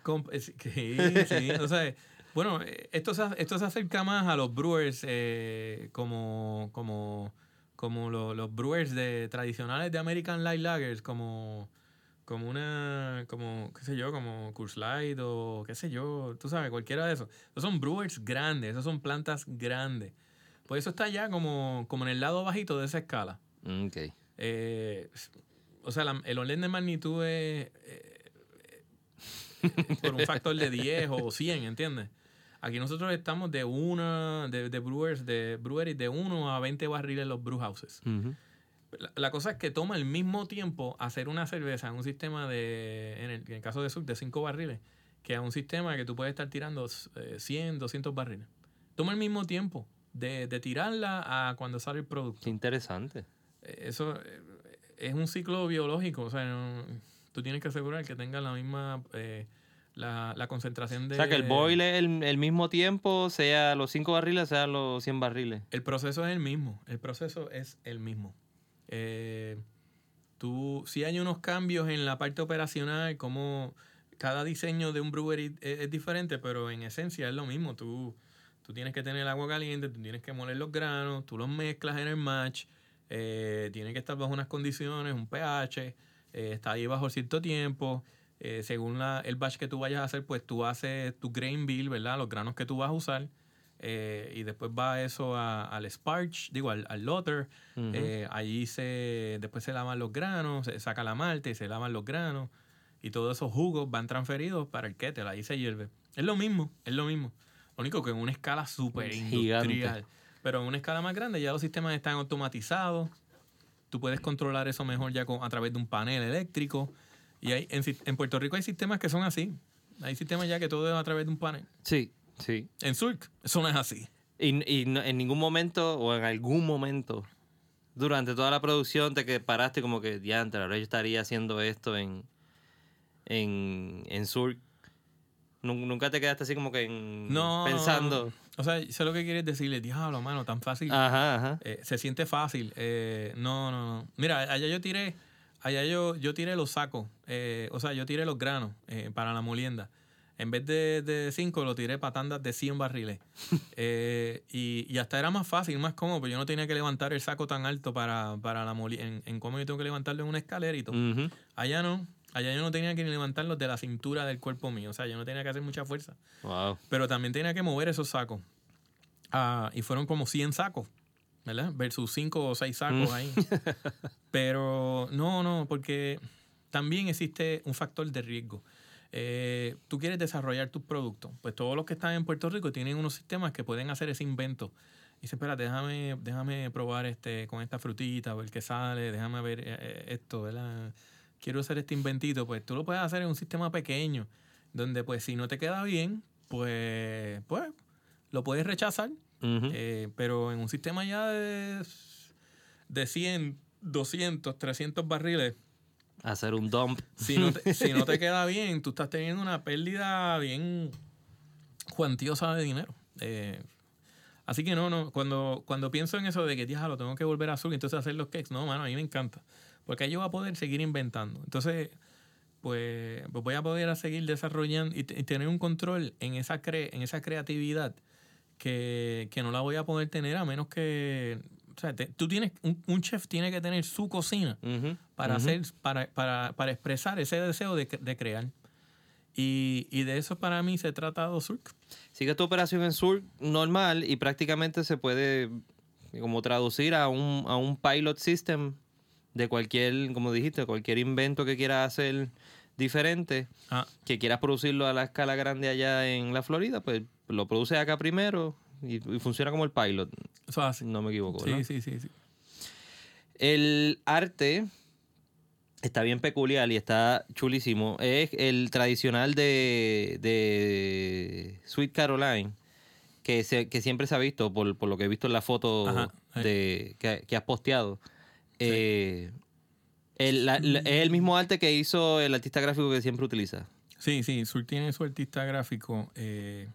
Sí, sí. O sea, bueno, eh, esto se, esto se acerca más a los brewers eh, como, como, como lo- los brewers de, tradicionales de American Light Lagers, como, como una, como, qué sé yo, como Coors Light o qué sé yo, tú sabes, cualquiera de esos. Esos son brewers grandes, esos son plantas grandes. Por eso está ya como, como en el lado bajito de esa escala. Mm, Ok. Eh, o sea, la- el orden de magnitud es eh, por un factor de 10 o 100, ¿entiendes? Aquí nosotros estamos de una, de, de brewers, de breweries de 1 a 20 barriles los brew houses. Ujú. La, la cosa es que toma el mismo tiempo hacer una cerveza en un sistema de, en el, en el caso de Sur, de 5 barriles, que a un sistema que tú puedes estar tirando eh, 100, 200 barriles. Toma el mismo tiempo de, de tirarla a cuando sale el producto. Qué interesante. Eh, Eso eh, es un ciclo biológico, o sea, no- tú tienes que asegurar que tenga la misma, eh, la, la concentración de... O sea, que el boil es el, el mismo tiempo, sea los 5 barriles, sea los 100 barriles. El proceso es el mismo, el proceso es el mismo. Eh, tú, sí hay unos cambios en la parte operacional, como cada diseño de un brewery es, es diferente, pero en esencia es lo mismo. Tú, tú tienes que tener el agua caliente, tú tienes que moler los granos, tú los mezclas en el match, eh, tiene que estar bajo unas condiciones, un pH, eh, está ahí bajo cierto tiempo. Eh, según la, el batch que tú vayas a hacer, pues tú haces tu grain bill, ¿verdad? Los granos que tú vas a usar. eh, y después va eso a- al sparge, digo, al, al lotter. Ujú. Eh, allí se, después se lavan los granos, se saca la malta y se lavan los granos. Y todos esos jugos van transferidos para el kettle, ahí se hierve. Es lo mismo, es lo mismo. Lo único que en una escala súper Gigante. industrial. Pero en una escala más grande ya los sistemas están automatizados. Tú puedes controlar eso mejor ya con, a través de un panel eléctrico. Y hay, en, Puerto Rico hay sistemas que son así. Hay sistemas ya que todo es a través de un panel. Sí, sí. En Surk, eso no es así. Y, y no- en ningún momento, o en algún momento, durante toda la producción, te que paraste como que, diantre, ahora yo estaría haciendo esto en, en, en Sur. Nun- Nunca te quedaste así como que en- No. pensando. O sea, sé lo que quieres decirle. Diablo, mano, tan fácil. Ajá, ajá. Eh, se siente fácil. Eh, no, no, no. Mira, allá yo tiré, allá yo, yo tiré los sacos. eh, o sea, yo tiré los granos eh, para la molienda. En vez de, de cinco, lo tiré para tandas de 100 barriles. Eh, y, y hasta era más fácil, más cómodo, porque yo no tenía que levantar el saco tan alto para, para la molienda. En, en cómo yo tengo que levantarlo en una escalerito. Ujú. Allá no. Allá yo no tenía que ni levantarlos de la cintura del cuerpo mío. O sea, yo no tenía que hacer mucha fuerza. Wow. Pero también tenía que mover esos sacos. Ah, y fueron como 100 sacos, ¿verdad? Versus 5 o 6 sacos Mm. ahí. Pero no, no, porque también existe un factor de riesgo. Eh, tú quieres desarrollar tus productos. Pues todos los que están en Puerto Rico tienen unos sistemas que pueden hacer ese invento. Y dice, espera, déjame, déjame probar este con esta frutita, ver qué sale, déjame ver eh, eh, esto, ¿verdad? Quiero hacer este inventito. Pues tú lo puedes hacer en un sistema pequeño, donde pues si no te queda bien, pues, pues lo puedes rechazar. Ujú. Eh, pero en un sistema ya de, de 100, 200, 300 barriles, Hacer un dump. si no, te, si no te queda bien, tú estás teniendo una pérdida bien cuantiosa de dinero. Eh, así que no, no, cuando, cuando pienso en eso de que, lo tengo que volver a azul y entonces hacer los cakes, no, mano, a mí me encanta. Porque ahí yo voy a poder seguir inventando. Entonces, pues, pues voy a poder seguir desarrollando y, y tener un control en esa, cre- en esa creatividad que, que no la voy a poder tener a menos que... O sea, te- tú tienes, un, un chef tiene que tener su cocina Ujú. para Ujú. hacer, para, para, para expresar ese deseo de, de crear. Y, y de eso para mí se trata Surk. Sigue tu operación en Sur normal y prácticamente se puede como traducir a un, a un pilot system de cualquier, como dijiste, cualquier invento que quieras hacer diferente, Ah, que quieras producirlo a la escala grande allá en la Florida, pues lo produces acá primero y, y funciona como el pilot, eso es así. no me equivoco. Sí, sí, sí, sí. El arte está bien peculiar y está chulísimo. Es el tradicional de, de Sweet Caroline, que, se- que siempre se ha visto, por, por lo que he visto en la foto Ajá, de, que, que has posteado. Eh, el- la- la- es el mismo arte que hizo el artista gráfico que siempre utiliza. Sí, sí, Sur tiene su artista gráfico, eh,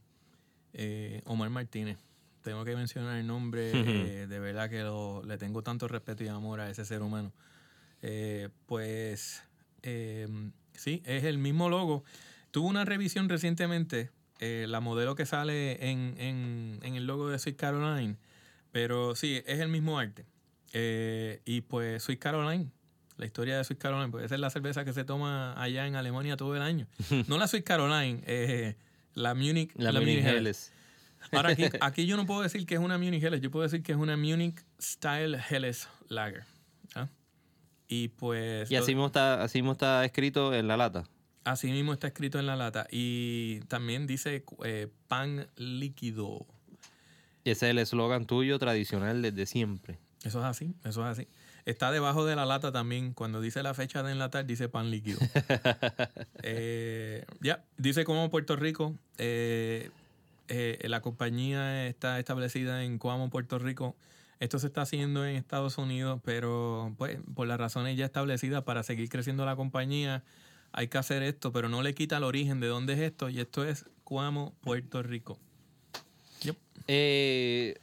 eh, Omar Martínez. Tengo que mencionar el nombre, eh, de verdad que lo- le tengo tanto respeto y amor a ese ser humano. Pues eh, sí, es el mismo logo. Tuvo una revisión recientemente, la modelo que sale en, en- en el logo de Sweet Caroline, pero sí, es el mismo arte. Y pues Sweet Caroline, la historia de Sweet Caroline, pues esa es la cerveza que se toma allá en Alemania todo el año. No la Sweet Caroline, eh, la Munich, La, la Munich Munich Helles. Helles. Ahora aquí, aquí yo no puedo decir que es una Munich Helles, yo puedo decir que es una Munich Style Helles Lager. ¿ah? Y pues Y así mismo, está, así mismo está escrito en la lata. así mismo está escrito en la lata. Y también dice eh, pan líquido. Y ese es el eslogan tuyo tradicional desde siempre. Eso es así, eso es así. Está debajo de la lata también. Cuando dice la fecha de enlatar, dice pan líquido. Eh, ya, dice como Puerto Rico. eh, eh, la compañía está establecida en Coamo, Puerto Rico. Esto se está haciendo en Estados Unidos, pero pues por las razones ya establecidas para seguir creciendo la compañía, hay que hacer esto, pero no le quita el origen de dónde es esto, y esto es Coamo, Puerto Rico. Yep. Eh,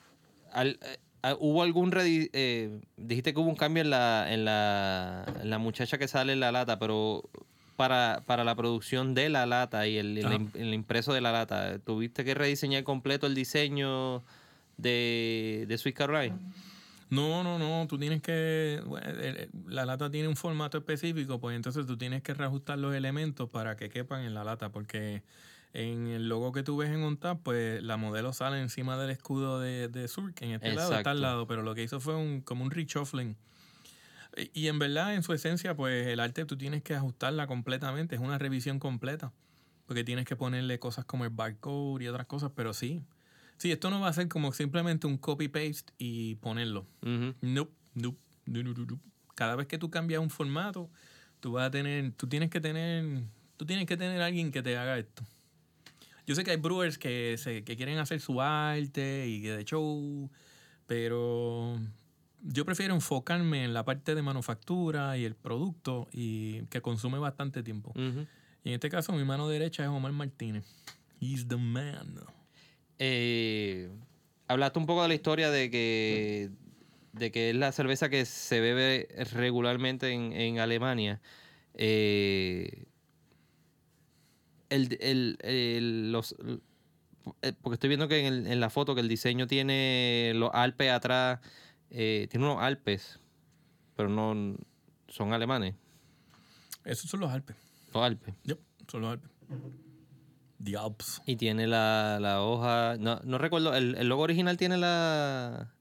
al- ¿Hubo algún... eh, dijiste que hubo un cambio en la, en, la, en la muchacha que sale en la lata, pero para, para la producción de la lata y el, el impreso de la lata, ¿tuviste que rediseñar completo el diseño de, de Sweet Caroline? No, no, no, tú tienes que, la lata tiene un formato específico, pues entonces tú tienes que reajustar los elementos para que quepan en la lata, porque en el logo que tú ves en OnTap, pues la modelo sale encima del escudo de, de Surk, en este lado está al lado, pero lo que hizo fue un, como un reshuffling. Y, en verdad, en su esencia, pues el arte tú tienes que ajustarla completamente, es una revisión completa, porque tienes que ponerle cosas como el barcode y otras cosas, pero sí. Sí, esto no va a ser como simplemente un copy-paste y ponerlo. Ujú. Nope, nope, no, no, no, no. Cada vez que tú cambias un formato, tú vas a tener, tú tienes que tener, tú tienes que tener alguien que te haga esto. Yo sé que hay brewers que, se, que quieren hacer su arte y de show, pero yo prefiero enfocarme en la parte de manufactura y el producto y que consume bastante tiempo. Y en este caso mi mano derecha es Omar Martínez. He's the man. Eh, hablaste un poco de la historia de que, de que es la cerveza que se bebe regularmente en, en Alemania. Eh, el, el- el- los, eh, porque estoy viendo que en, la foto que el diseño tiene los Alpes atrás, eh, tiene unos Alpes, pero no son alemanes, Esos son los Alpes. los Alpes. Yep, son los Alpes. The Alps. Y tiene la, la hoja. No, no recuerdo. El, el logo original tiene la.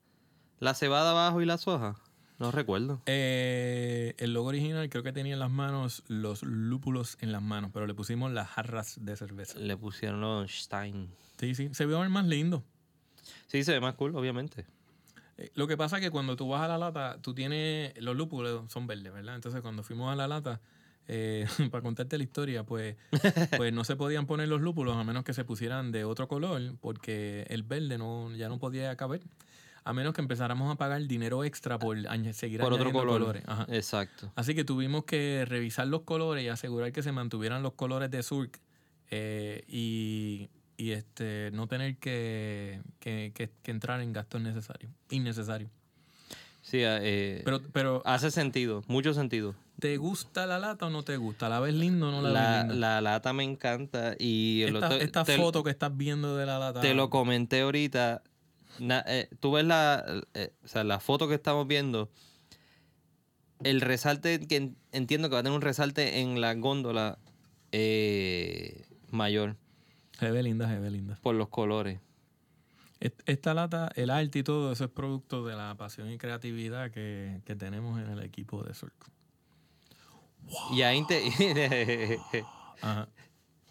La cebada abajo y las hojas. No recuerdo. Eh, el logo original creo que tenía en las manos los lúpulos en las manos, pero le pusimos las jarras de cerveza. Le pusieron los Stein. Sí, sí, se ve más lindo. Sí, se ve más cool, obviamente. Eh, Lo que pasa es que cuando tú vas a la lata, tú tienes, los lúpulos son verdes, ¿verdad? Entonces cuando fuimos a la lata, eh, para contarte la historia, pues, pues no se podían poner los lúpulos a menos que se pusieran de otro color, porque el verde no, ya no podía caber. A menos que empezáramos a pagar dinero extra por seguir Por otro color. colores. Ajá. Exacto. Así que tuvimos que revisar los colores y asegurar que se mantuvieran los colores de Surk eh, y, y, este no tener que, que- que- que entrar en gastos necesarios, innecesarios. Sí, eh, Pero, pero hace sentido, mucho sentido. ¿te gusta la lata o no te gusta? ¿La ves linda o no la, La, ves linda? la lata me encanta y esta otro- esta te, foto que estás viendo de la lata. te lo comenté ahorita. Na- eh, tú ves la, eh, o sea, la foto que estamos viendo. El resalte, que en- entiendo que va a tener un resalte en la góndola eh, mayor Se ve linda, se ve linda. por los colores. Est- Esta lata, el arte y todo eso es producto de la pasión y creatividad que, que tenemos en el equipo de Surk. Y ahí te- Ajá.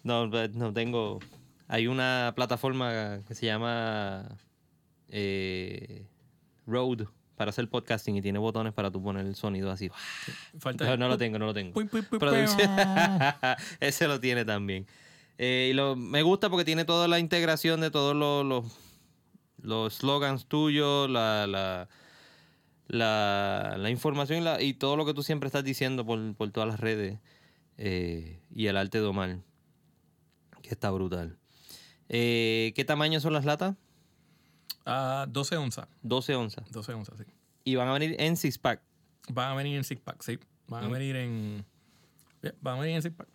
no, no tengo. Hay una plataforma que se llama eh, Rode para hacer podcasting y tiene botones para tú poner el sonido así. Falta No, no lo tengo, no lo tengo. Pui, pui, pui, Producción. pui. Ese lo tiene también. Eh, y lo, me gusta porque tiene toda la integración de todos los, los, los slogans tuyos, la, la, la, la información y, la- y todo lo que tú siempre estás diciendo por, por todas las redes. eh, y el arte de Omar, que está brutal. Eh, ¿Qué tamaño son las latas? Ah, 12 onzas. 12 onzas. 12 onzas, sí. Y van a venir en six pack. Van a venir en six pack, sí. Van a Mm. venir en. Yeah, Van a venir en six pack.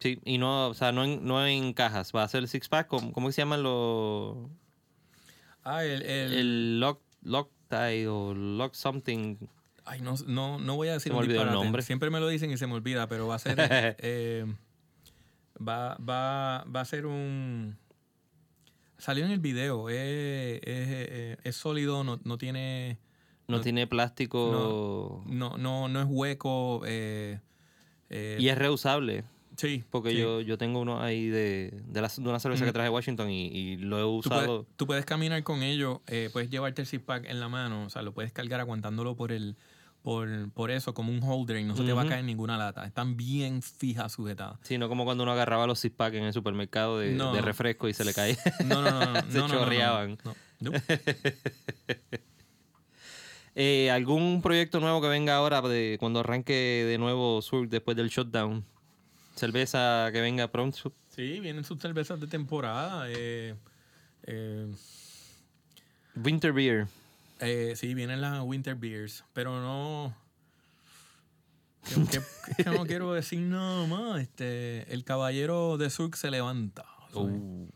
Sí, y no, o sea, no en, no en cajas. Va a ser six pack. ¿Cómo, cómo se llaman los...? Ah, el. el, el lock, lock tie o lock something. ay, no, no, no voy a decir Se me un el nombre. Siempre me lo dicen y se me olvida, pero va a ser. eh, va, va, va a ser un. Salió en el video. Es, es, es- sólido, no, no tiene. No, No- tiene plástico No, no, no es hueco. eh, eh, y es reusable. sí. Porque sí. yo, yo tengo uno ahí de, de, la- de una cerveza que traje de Washington y, y lo he Tú usado. puedes, tú puedes caminar con ello, eh, puedes llevarte el zip pack en la mano, o sea, lo puedes cargar aguantándolo por el por, por eso, como un holder, y no se te va a caer ninguna lata. Están bien fijas, sujetadas. Sí, no como cuando uno agarraba los six pack en el supermercado de, No. de refresco y se le caía. No, no, no, no. Se no, no, no, no, chorreaban. no. No. Eh, ¿Algún proyecto nuevo que venga ahora de cuando arranque de nuevo Sur después del shutdown? Cerveza que venga pronto. Sí, vienen sus cervezas de temporada. Eh, eh, Winter Beer. Eh, sí, vienen las Winter Beers, pero no. Que, no quiero decir nada más. Este, el caballero de Surk se levanta. Eso, es- Uh,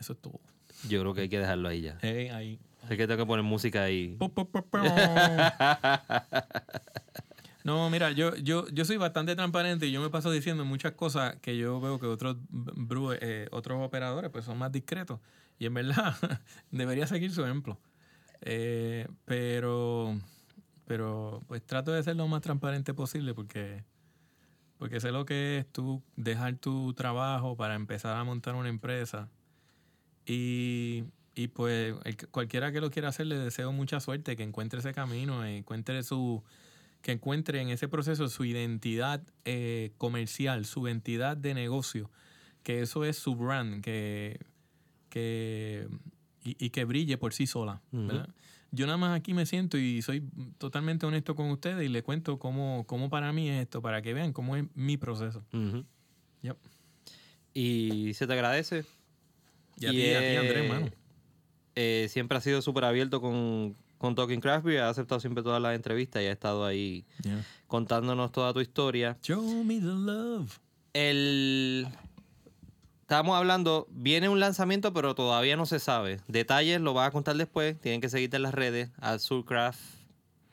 eso es todo. yo creo que hay que dejarlo ahí ya. Eh, ahí. Es que tengo que poner música ahí. No, mira, yo, yo, yo soy bastante transparente y yo me paso diciendo muchas cosas que yo veo que otros brewers, eh, otros operadores pues son más discretos. Y en verdad debería seguir su ejemplo. Eh, pero, pero pues trato de ser lo más transparente posible porque, porque sé lo que es tú dejar tu trabajo para empezar a montar una empresa. Y, y pues el cualquiera que lo quiera hacer le deseo mucha suerte, que encuentre ese camino, eh, encuentre su, que encuentre en ese proceso su identidad eh, comercial, su identidad de negocio, que eso es su brand, que, que y, y que brille por sí sola. Yo nada más aquí me siento y soy totalmente honesto con ustedes y le cuento cómo, cómo para mí es esto, para que vean cómo es mi proceso. Yep. Y se te agradece. Y a Y, ti, a ti, Andrés, mano. Eh, siempre ha sido súper abierto con, con Talking Craft Beer. Ha aceptado siempre todas las entrevistas y ha estado ahí Yeah. contándonos toda tu historia. Show me the love. El... Estábamos hablando, viene un lanzamiento, pero todavía no se sabe. Detalles lo vas a contar después. Tienen que seguirte en las redes. Azul Craft,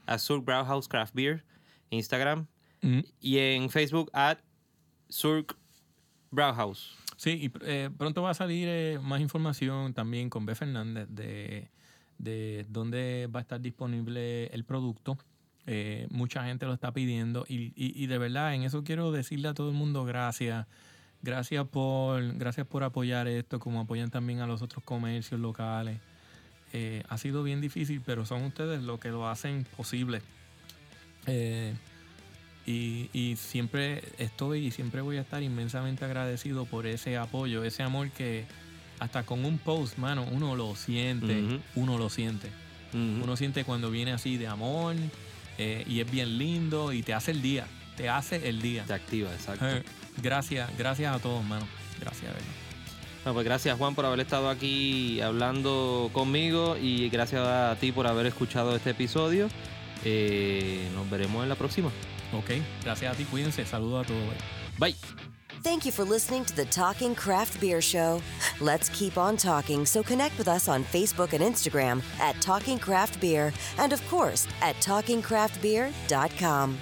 Azul Brewhouse Craft Beer, Instagram. Mm. Y en Facebook, at Surk Brewhouse. Sí, y eh, pronto va a salir eh, más información también con B. Fernández de, de dónde va a estar disponible el producto. Eh, mucha gente lo está pidiendo y, y- y de verdad en eso quiero decirle a todo el mundo gracias. Gracias por, gracias por apoyar esto, como apoyan también a los otros comercios locales. Eh, ha sido bien difícil, pero son ustedes los que lo hacen posible. Eh, y, y siempre estoy y siempre voy a estar inmensamente agradecido por ese apoyo, ese amor que hasta con un post, mano, uno lo siente, uno lo siente. Uno siente cuando viene así de amor eh, y es bien lindo y te hace el día, te hace el día. Te activa, exacto. Gracias, gracias a todos, mano. Gracias, verdad. Bueno, pues gracias Juan por haber estado aquí hablando conmigo y gracias a ti por haber escuchado este episodio. Eh, nos veremos en la próxima. Ok, gracias a ti, cuídense, saludos a todos. bye. Bye. Thank you for listening to the Talking Craft Beer Show. Let's keep on talking, so connect with us on Facebook and Instagram at Talking Craft Beer, and of course at TalkingCraftBeer.com.